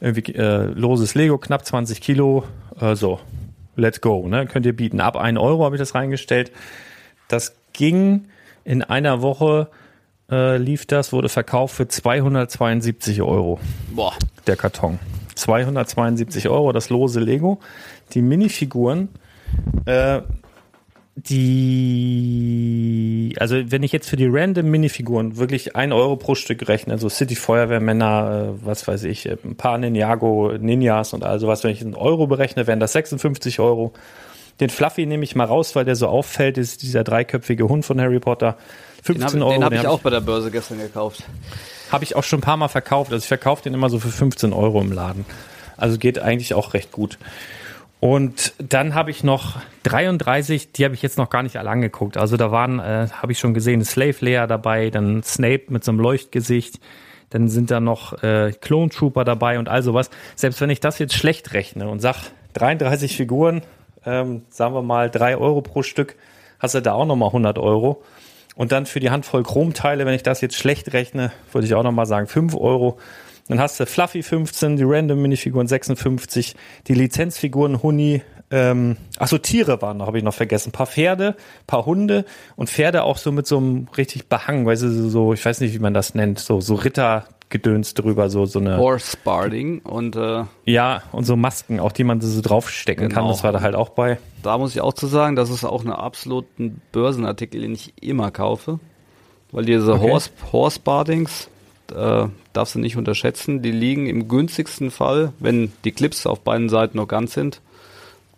irgendwie äh, loses Lego, knapp 20 Kilo, äh, so, let's go, ne? könnt ihr bieten. Ab 1 Euro habe ich das reingestellt. Das ging in einer Woche, äh, lief das, wurde verkauft für 272 Euro
Boah.
der Karton. 272 Euro, das lose Lego. Die Minifiguren, äh, die, also wenn ich jetzt für die random Minifiguren wirklich ein Euro pro Stück rechne, also City Feuerwehrmänner, äh, was weiß ich, äh, ein paar Ninjago, Ninjas und all sowas, wenn ich einen Euro berechne, wären das 56 Euro. Den Fluffy nehme ich mal raus, weil der so auffällt, ist dieser dreiköpfige Hund von Harry Potter.
Den
15
habe
Euro.
hab ich
hab
auch bei der Börse gestern gekauft.
habe ich auch schon ein paar Mal verkauft. Also ich verkaufe den immer so für 15 Euro im Laden. Also geht eigentlich auch recht gut. Und dann habe ich noch 33, die habe ich jetzt noch gar nicht alle angeguckt. Also da waren, äh, habe ich schon gesehen, Slave Leia dabei, dann Snape mit so einem Leuchtgesicht, dann sind da noch äh, Clone Trooper dabei und all sowas. Selbst wenn ich das jetzt schlecht rechne und sag 33 Figuren, ähm, sagen wir mal 3 Euro pro Stück, hast du da auch nochmal 100 Euro. Und dann für die Handvoll Chromteile, wenn ich das jetzt schlecht rechne, würde ich auch nochmal sagen 5 Euro. Dann hast du Fluffy 15, die Random Minifiguren 56, die Lizenzfiguren Huni, ähm, achso, Tiere waren noch, habe ich noch vergessen. Ein paar Pferde, paar Hunde und Pferde auch so mit so einem richtig Behang, weißt du, so- ich weiß nicht, wie man das nennt, so, so Rittergedöns drüber, so, so eine.
Horse Barding und äh,
Ja, und so Masken, auch die man so draufstecken kann,
Genau.
das war da halt auch bei.
da muss ich auch zu sagen, das ist auch ein absoluten Börsenartikel, den ich immer kaufe. Weil diese
Okay.
Horse, Horse Bardings, äh, darfst du nicht unterschätzen, die liegen im günstigsten Fall, wenn die Clips auf beiden Seiten noch ganz sind,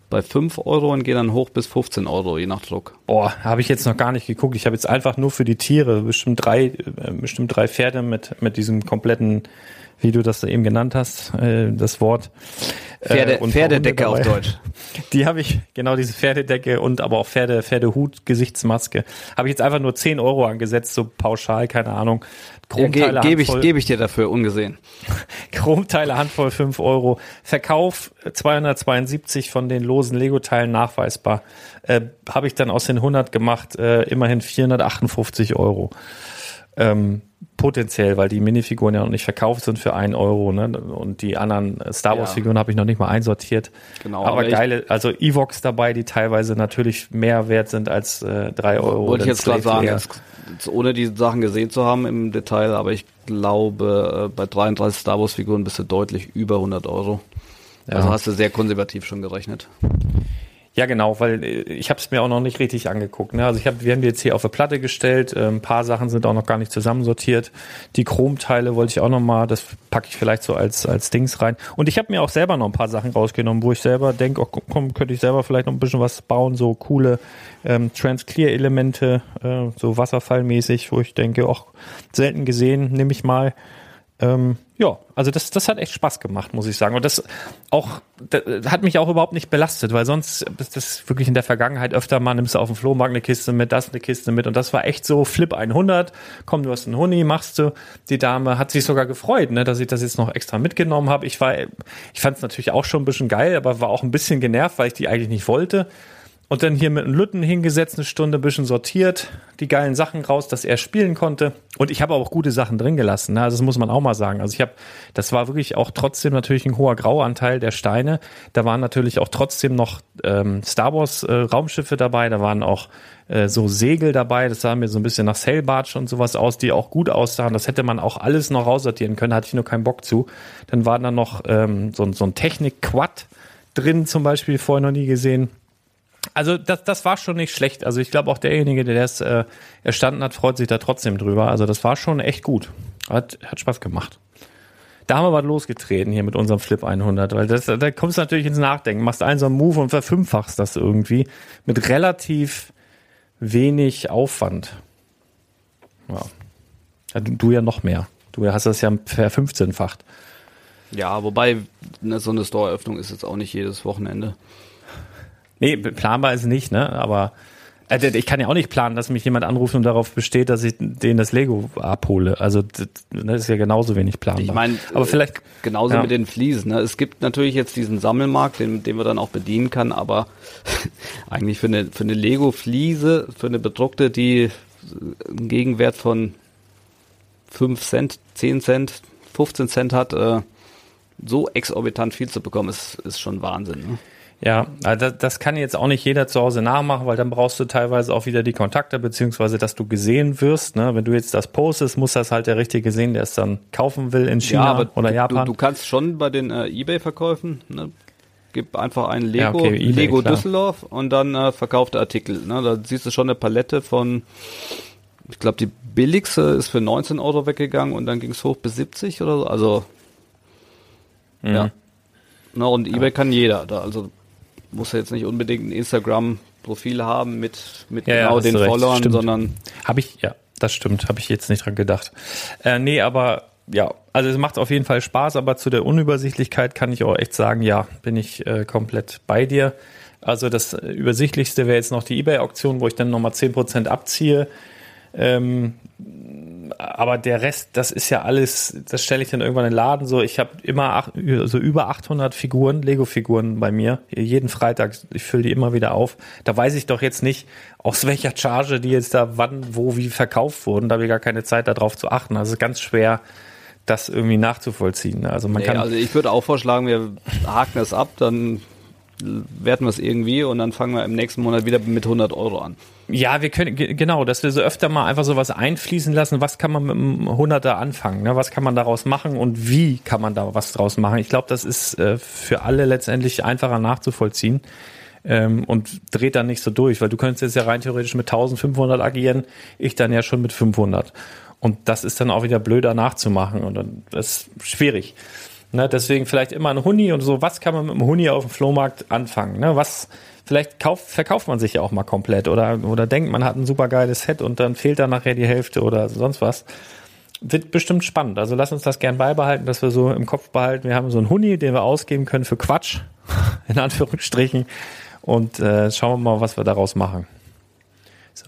bei 5 Euro und gehen dann hoch bis 15 Euro, je nach Druck.
Boah, habe ich jetzt noch gar nicht geguckt. Ich habe jetzt einfach nur für die Tiere bestimmt drei, äh, bestimmt drei Pferde mit, mit diesem kompletten, wie du das da eben genannt hast, äh, das Wort.
Pferde,
Äh, und
Pferdedecke auf. Deutsch. <laughs>
Die habe ich, genau diese Pferdedecke und aber auch Pferde, Pferdehut, Gesichtsmaske. Habe ich jetzt einfach nur 10 Euro angesetzt, so pauschal, keine Ahnung.
Ja, ge
Chromteile
Gebe ich, geb ich dir dafür, ungesehen. <laughs>
Chromteile Handvoll 5 Euro. Verkauf äh, 272 von den losen Lego-Teilen nachweisbar. Äh, Habe ich dann aus den 100 gemacht, äh, immerhin 458 Euro. Ähm, potenziell, weil die Minifiguren ja noch nicht verkauft sind für einen Euro, ne? Und die anderen Star Wars Figuren habe ich noch nicht mal einsortiert.
Genau,
aber,
aber
geile, also Evox dabei, die teilweise natürlich mehr wert sind als äh, drei Euro.
Wollte ich jetzt gerade sagen,
Layer.
Ohne die Sachen gesehen zu haben im Detail, aber ich glaube, äh, bei 33 Star Wars Figuren bist du deutlich über 100 Euro. Also
Ja.
hast du sehr konservativ schon gerechnet.
Ja, genau, weil äh, ich habe es mir auch noch nicht richtig angeguckt. Ne? Also ich hab, wir haben die jetzt hier auf eine Platte gestellt. äh, Ein paar Sachen sind auch noch gar nicht zusammensortiert. Die Chromteile wollte ich auch noch mal, das packe ich vielleicht so als als Dings rein. Und ich habe mir auch selber noch ein paar Sachen rausgenommen, wo ich selber denke, oh, komm, könnte ich selber vielleicht noch ein bisschen was bauen, so coole ähm, Trans-Clear-Elemente, äh, so wasserfallmäßig, wo ich denke, auch selten gesehen, nehme ich mal. Ähm, ja, also das, das hat echt Spaß gemacht, muss ich sagen. Und das auch das hat mich auch überhaupt nicht belastet, weil sonst ist das wirklich in der Vergangenheit öfter mal nimmst du auf dem Flohmarkt eine Kiste mit, das eine Kiste mit und das war echt so Flip 100. Komm, du hast einen Huni, machst du. Die Dame hat sich sogar gefreut, ne, dass ich das jetzt noch extra mitgenommen habe. Ich ich fand es natürlich auch schon ein bisschen geil, aber war auch ein bisschen genervt, weil ich die eigentlich nicht wollte. Und dann hier mit einem Lütten hingesetzt, eine Stunde ein bisschen sortiert, die geilen Sachen raus, dass er spielen konnte. Und ich habe auch gute Sachen drin gelassen. Ne? Also das muss man auch mal sagen. Also ich habe, das war wirklich auch trotzdem natürlich ein hoher Grauanteil der Steine. Da waren natürlich auch trotzdem noch ähm, Star Wars äh, Raumschiffe dabei. Da waren auch äh, so Segel dabei. Das sah mir so ein bisschen nach Sailbarge und sowas aus, die auch gut aussahen. Das hätte man auch alles noch raussortieren können. Da hatte ich nur keinen Bock zu. Dann war da noch ähm, so, so ein Technik-Quad drin zum Beispiel, vorher noch nie gesehen. Also das, das war schon nicht schlecht. Also ich glaube auch derjenige, der das äh, erstanden hat, freut sich da trotzdem drüber. Also das war schon echt gut. Hat, hat Spaß gemacht. Da haben wir was losgetreten hier mit unserem Flip 100, weil das, da kommst du natürlich ins Nachdenken, machst einen so einen Move und verfünffachst das irgendwie mit relativ wenig Aufwand. Ja. du, du ja noch mehr. Du hast das ja verfünfzehnfacht.
Ja, wobei ne, so eine Store-Öffnung ist jetzt auch nicht jedes Wochenende.
Nee, planbar ist nicht, ne? Aber äh, ich kann ja auch nicht planen, dass mich jemand anruft und darauf besteht, dass ich denen das Lego abhole. Also das, das ist ja genauso wenig planbar.
Ich meine,
aber vielleicht
genauso
ja.
mit den Fliesen. Ne? Es gibt natürlich jetzt diesen Sammelmarkt, den, den man dann auch bedienen kann, aber <laughs> eigentlich für eine, für eine Lego-Fliese, für eine bedruckte, die einen Gegenwert von 5 Cent, 10 Cent, 15 Cent hat, äh, so exorbitant viel zu bekommen, ist, ist schon Wahnsinn. Ne?
Ja, also das, kann jetzt auch nicht jeder zu Hause nachmachen, weil dann brauchst du teilweise auch wieder die Kontakte, beziehungsweise dass du gesehen wirst. Ne? Wenn du jetzt das postest, muss das halt der Richtige sehen, der es dann kaufen will in China oder
du,
Japan.
Du, du kannst schon bei den äh, Ebay-Verkäufen, ne, gib einfach ein Lego,
Ja, okay, eBay,
Lego
klar.
Düsseldorf und dann äh, verkaufte Artikel. Ne? Da siehst du schon eine Palette von, ich glaube, die billigste ist für 19 Euro weggegangen und dann ging es hoch bis 70 oder so. Also,
Mhm.
ja. Na, und Ebay kann jeder. Da, also muss ja jetzt nicht unbedingt ein Instagram-Profil haben mit, mit
Ja, ja,
genau
hast
den
recht,
Followern,
stimmt.
sondern
Habe ich, ja, das stimmt, habe ich jetzt nicht dran gedacht. Äh, nee, aber ja, also es macht auf jeden Fall Spaß, aber zu der Unübersichtlichkeit kann ich auch echt sagen, ja, bin ich äh, komplett bei dir. Also das Übersichtlichste wäre jetzt noch die Ebay-Auktion, wo ich dann nochmal 10% abziehe. Ähm, aber der Rest, das ist ja alles, das stelle ich dann irgendwann in den Laden so. Ich habe immer ach, so über 800 Figuren, Lego-Figuren bei mir. Jeden Freitag, ich fülle die immer wieder auf. Da weiß ich doch jetzt nicht, aus welcher Charge die jetzt da wann, wo, wie verkauft wurden. Da habe ich gar keine Zeit darauf zu achten. Also es ist ganz schwer, das irgendwie nachzuvollziehen. Also man
Nee,
kann,
also ich würde auch vorschlagen, wir haken das ab, dann werten wir es irgendwie und dann fangen wir im nächsten Monat wieder mit 100 Euro an.
Ja, wir können, ge- genau, dass wir so öfter mal einfach sowas einfließen lassen. Was kann man mit einem Hunderter anfangen? Ne? Was kann man daraus machen und wie kann man da was draus machen? Ich glaube, das ist äh, für alle letztendlich einfacher nachzuvollziehen ähm, und dreht dann nicht so durch, weil du könntest jetzt ja rein theoretisch mit 1500 agieren, ich dann ja schon mit 500. Und das ist dann auch wieder blöder nachzumachen und dann, das ist schwierig. Ne, deswegen vielleicht immer ein Huni und so, was kann man mit einem Huni auf dem Flohmarkt anfangen? Ne? Was, vielleicht kauft, verkauft man sich ja auch mal komplett oder, oder denkt, man hat ein super geiles Set und dann fehlt da nachher die Hälfte oder sonst was. Wird bestimmt spannend. Also lass uns das gern beibehalten, dass wir so im Kopf behalten. Wir haben so einen Huni, den wir ausgeben können für Quatsch, <laughs> in Anführungsstrichen. Und äh, schauen wir mal, was wir daraus machen.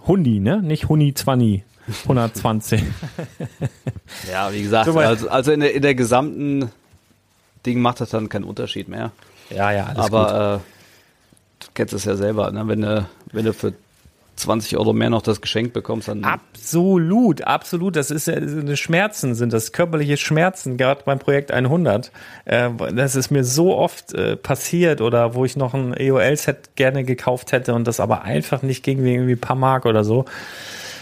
Huni, ne? Nicht Huni 20. 120. <laughs>
Ja, wie gesagt, also, also in, der, in der gesamten Ding macht das dann keinen Unterschied mehr.
ja, ja, alles.
Aber äh, du kennst es ja selber, ne? wenn, du, wenn du für 20 Euro mehr noch das Geschenk bekommst, dann
Absolut, absolut. Das ist ja Schmerzen, sind das körperliche Schmerzen, gerade beim Projekt 100. Äh, das ist mir so oft äh, passiert oder wo ich noch ein EOL-Set gerne gekauft hätte und das aber einfach nicht ging wegen irgendwie ein paar Mark oder so.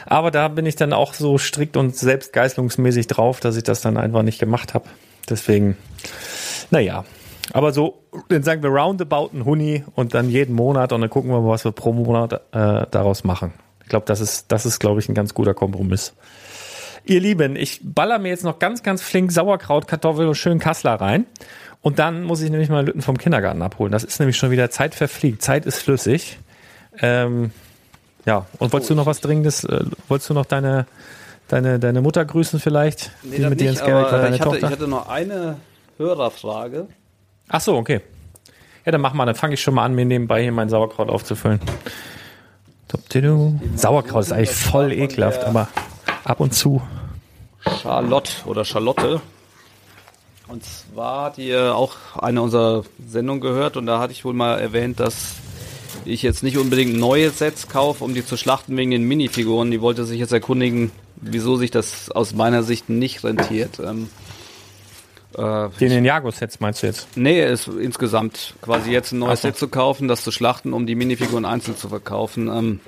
Aber da bin ich dann auch so strikt und selbstgeißlungsmäßig drauf, dass ich das dann einfach nicht gemacht habe. Deswegen, naja. Aber so, dann sagen wir roundabout ein Huni und dann jeden Monat und dann gucken wir mal, was wir pro Monat äh, daraus machen. Ich glaube, das ist, das ist, glaube ich, ein ganz guter Kompromiss. Ihr Lieben, ich baller mir jetzt noch ganz, ganz flink Sauerkraut, Kartoffel und schön Kassler rein. Und dann muss ich nämlich mal Lütten vom Kindergarten abholen. Das ist nämlich schon wieder Zeit verfliegt. Zeit ist flüssig. Ähm, ja, und wolltest du noch was Dringendes? Äh, wolltest du noch deine, deine, deine Mutter grüßen vielleicht?
Nee,
die mit dir
nicht,
ins Geld war,
aber ich hatte,
Tochter?
ich hatte noch eine Hörerfrage.
Ach so, okay. Ja, dann mach mal, dann fange ich schon mal an, mir nebenbei hier mein Sauerkraut aufzufüllen. Sauerkraut ist eigentlich voll ekelhaft, aber ab und zu.
Charlotte oder Charlotte. Und zwar hat ihr auch eine unserer Sendungen gehört und da hatte ich wohl mal erwähnt, dass ich jetzt nicht unbedingt neue Sets kaufe, um die zu schlachten wegen den Minifiguren. Die wollte sich jetzt erkundigen, wieso sich das aus meiner Sicht nicht rentiert. Ähm, äh,
Den Ninjago-Sets meinst du jetzt?
Nee, ist insgesamt quasi jetzt ein neues
Ach.
Set zu kaufen, das zu schlachten, um die Minifiguren einzeln zu verkaufen. Ähm,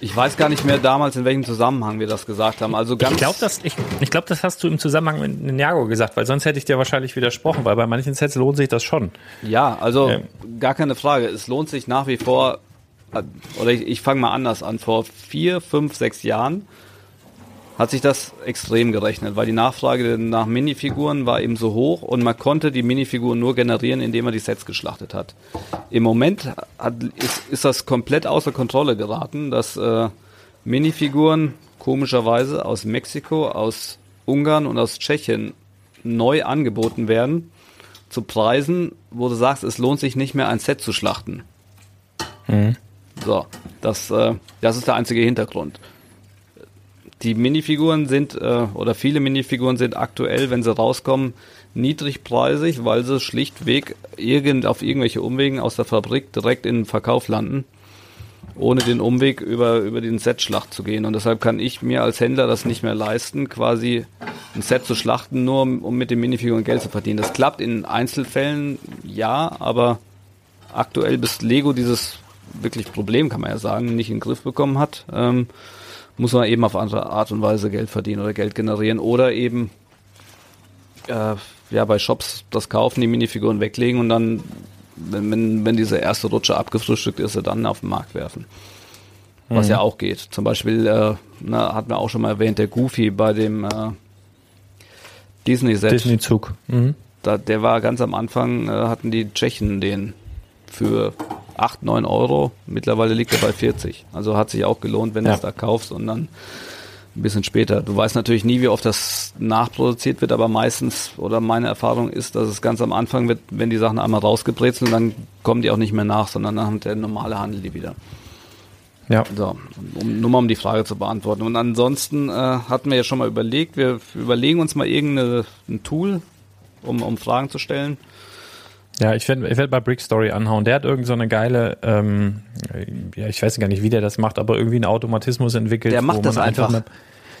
ich weiß gar nicht mehr damals, in welchem Zusammenhang wir das gesagt haben. Also ganz
Ich glaube, das, ich, ich glaub, das hast du im Zusammenhang mit Ninjago gesagt, weil sonst hätte ich dir wahrscheinlich widersprochen, weil bei manchen Sets lohnt sich das schon.
Ja, also
Ähm.
gar keine Frage. Es lohnt sich nach wie vor, äh, oder ich, ich fange mal anders an. Vor vier, fünf, sechs Jahren hat sich das extrem gerechnet, weil die Nachfrage nach Minifiguren war eben so hoch und man konnte die Minifiguren nur generieren, indem man die Sets geschlachtet hat. Im Moment hat, ist, ist das komplett außer Kontrolle geraten, dass äh, Minifiguren komischerweise aus Mexiko, aus Ungarn und aus Tschechien neu angeboten werden zu Preisen, wo du sagst, es lohnt sich nicht mehr ein Set zu schlachten. So, das, äh, das ist der einzige Hintergrund. Die Minifiguren sind, äh, oder viele Minifiguren sind aktuell, wenn sie rauskommen, niedrigpreisig, weil sie schlichtweg irgend, auf irgendwelche Umwegen aus der Fabrik direkt in den Verkauf landen, ohne den Umweg über, über den Set-Schlacht zu gehen. Und deshalb kann ich mir als Händler das nicht mehr leisten, quasi ein Set zu schlachten, nur um, mit den Minifiguren Geld zu verdienen. Das klappt in Einzelfällen, ja, aber aktuell bis Lego dieses wirklich Problem, kann man ja sagen, nicht in den Griff bekommen hat, ähm, muss man eben auf andere Art und Weise Geld verdienen oder Geld generieren oder eben äh, ja bei Shops das kaufen, die Minifiguren weglegen und dann, wenn, wenn, wenn diese erste Rutsche abgefrühstückt ist, sie dann auf den Markt werfen. Was ja auch geht. Zum Beispiel, äh, na, hat man auch schon mal erwähnt, der Goofy bei dem äh, Disney-Set.
Disney-Zug. Mhm.
Da, der war ganz am Anfang, äh, hatten die Tschechen den für 8, 9 Euro. Mittlerweile liegt er bei 40. Also hat sich auch gelohnt, wenn du
Ja.
es da kaufst und dann ein bisschen später. Du weißt natürlich nie, wie oft das nachproduziert wird, aber meistens, oder meine Erfahrung ist, dass es ganz am Anfang wird, wenn die Sachen einmal rausgebrezelt, dann kommen die auch nicht mehr nach, sondern dann hat der normale Handel die wieder.
Ja.
So, um, nur mal um die Frage zu beantworten. Und ansonsten äh, hatten wir ja schon mal überlegt, wir überlegen uns mal irgendein Tool, um, um Fragen zu stellen.
Ja, ich werde ich werd bei Brick Story anhauen. Der hat irgend so eine geile, ähm, ja, ich weiß gar nicht, wie der das macht, aber irgendwie einen Automatismus entwickelt.
Der macht
wo
das
man
einfach.
Mit,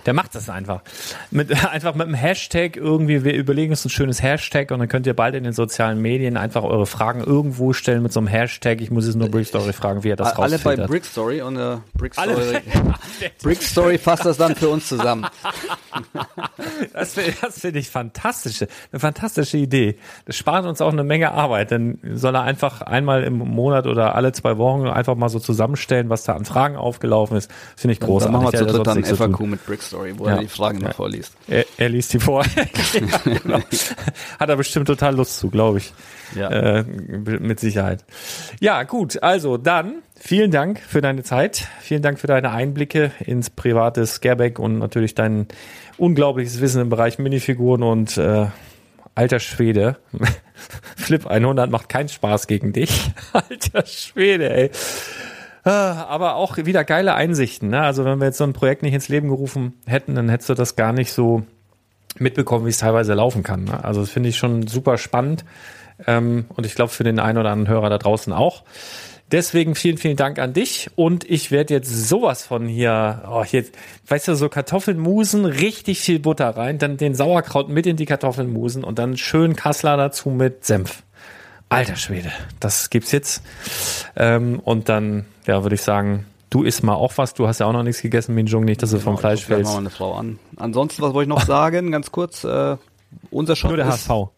der macht das einfach. Mit, <laughs> einfach mit einem Hashtag irgendwie, wir überlegen uns ein schönes Hashtag und dann könnt ihr bald in den sozialen Medien einfach eure Fragen irgendwo stellen mit so einem Hashtag. Ich muss jetzt nur Brick Story fragen, wie er das
Alle bei
rausfiltert.
Brick Story und äh, Brick
Alle
Story. <laughs> <laughs> Brick Story fasst das dann für uns zusammen.
Das finde find ich fantastisch. Eine fantastische Idee. Das spart uns auch eine Menge Arbeit. Dann soll er einfach einmal im Monat oder alle zwei Wochen einfach mal so zusammenstellen, was da an Fragen aufgelaufen ist. Finde ich
Dann
großartig.
machen wir zu dritt dann. FAQ mit Brick Story, wo
Ja.
er die Fragen
Ja.
vorliest.
Er, er liest die vor. <laughs> ja, genau. Hat er bestimmt total Lust zu, glaube ich.
Ja.
Äh, mit Sicherheit. Ja, gut. Also dann vielen Dank für deine Zeit. Vielen Dank für deine Einblicke ins private Scareback und natürlich dein unglaubliches Wissen im Bereich Minifiguren und äh, alter Schwede. <laughs> Flip 100 macht keinen Spaß gegen dich. <laughs> alter Schwede, ey. Ah, Aber auch wieder geile Einsichten. Ne? Also wenn wir jetzt so ein Projekt nicht ins Leben gerufen hätten, dann hättest du das gar nicht so mitbekommen, wie es teilweise laufen kann. Ne? Also das finde ich schon super spannend. Ähm, und ich glaube für den einen oder anderen Hörer da draußen auch. Deswegen vielen, vielen Dank an dich. Und ich werde jetzt sowas von hier, oh, jetzt, weißt du, so Kartoffeln musen, richtig viel Butter rein, dann den Sauerkraut mit in die Kartoffeln musen und dann schön Kassler dazu mit Senf. Alter Schwede, das gibt's jetzt. Ähm, und dann, ja, würde ich sagen, du isst mal auch was. Du hast ja auch noch nichts gegessen, Minjung, nicht, dass du vom
Genau,
Fleisch fällst.
mal meine Frau an. Ansonsten, was wollte ich noch <laughs> sagen, ganz kurz, äh, unser Shop
Nur der
ist,
HSV.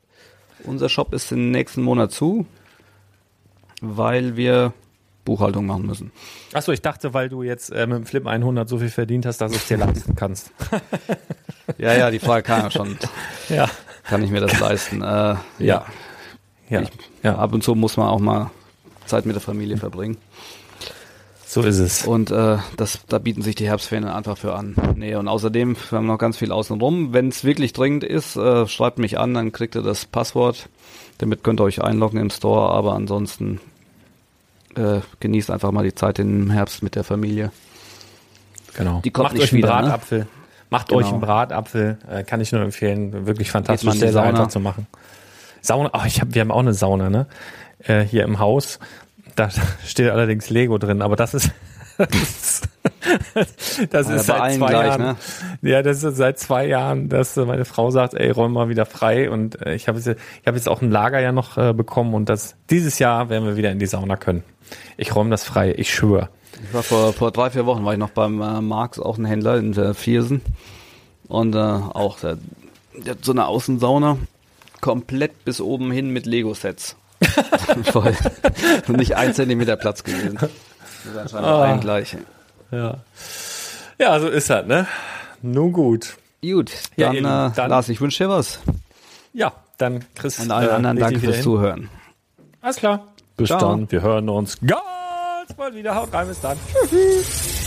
unser Shop ist im nächsten Monat zu, weil wir Buchhaltung machen müssen.
Achso, ich dachte, weil du jetzt äh, mit dem Flip 100 so viel verdient hast, dass du es dir leisten kannst. <laughs>
Ja, ja, die Frage kam ja schon.
ja.
Kann ich mir das leisten? Äh, ja.
Ja. Ja.
Ich-
ja.
Ab und zu muss man auch mal Zeit mit der Familie verbringen.
So ist es.
Und äh, das, da bieten sich die Herbstferien einfach für an. Nee, und außerdem, wir haben noch ganz viel außenrum. Wenn es wirklich dringend ist, äh, schreibt mich an, dann kriegt ihr das Passwort. Damit könnt ihr euch einloggen im Store, aber ansonsten äh, genießt einfach mal die Zeit im Herbst mit der Familie.
Genau.
Die kommt
Macht
nicht
euch einen
wieder, ne?
Bratapfel. Macht
Genau.
euch einen Bratapfel. Äh, kann ich nur empfehlen. Wirklich fantastisch, sehr, sehr einfach zu machen. Sauna, oh, ich hab, wir haben auch eine Sauna, ne? Äh, hier im Haus. Da <laughs> steht allerdings Lego drin, aber das ist, <laughs> das ist, das
Ja,
ist seit zwei
gleich,
Jahren.
ne?
Ja, das ist seit zwei Jahren, dass äh, meine Frau sagt, ey, räum mal wieder frei. Und äh, ich habe jetzt, ich habe jetzt auch ein Lager ja noch äh, bekommen und das dieses Jahr werden wir wieder in die Sauna können. Ich räume das frei, ich schwöre.
Ich war vor, vor drei, vier Wochen war ich noch beim äh, Marx, auch ein Händler in der Viersen. Und äh, auch hat so eine Außensauna, komplett bis oben hin mit Lego-Sets. <laughs> Voll. Und nicht ein Zentimeter Platz gewesen. Das anscheinend
Ah.
allen gleich.
Ja. Ja, so ist das, ne? Nun gut.
Gut,
Ja,
dann,
Lieben,
äh,
dann-
Lars, ich wünsche dir was.
Ja, dann Chris.
Und allen anderen
leg
danke fürs
hin.
Zuhören.
Alles klar. Bis
Ciao.
dann. Wir hören uns ganz bald wieder. Haut rein, bis dann. Tschüss.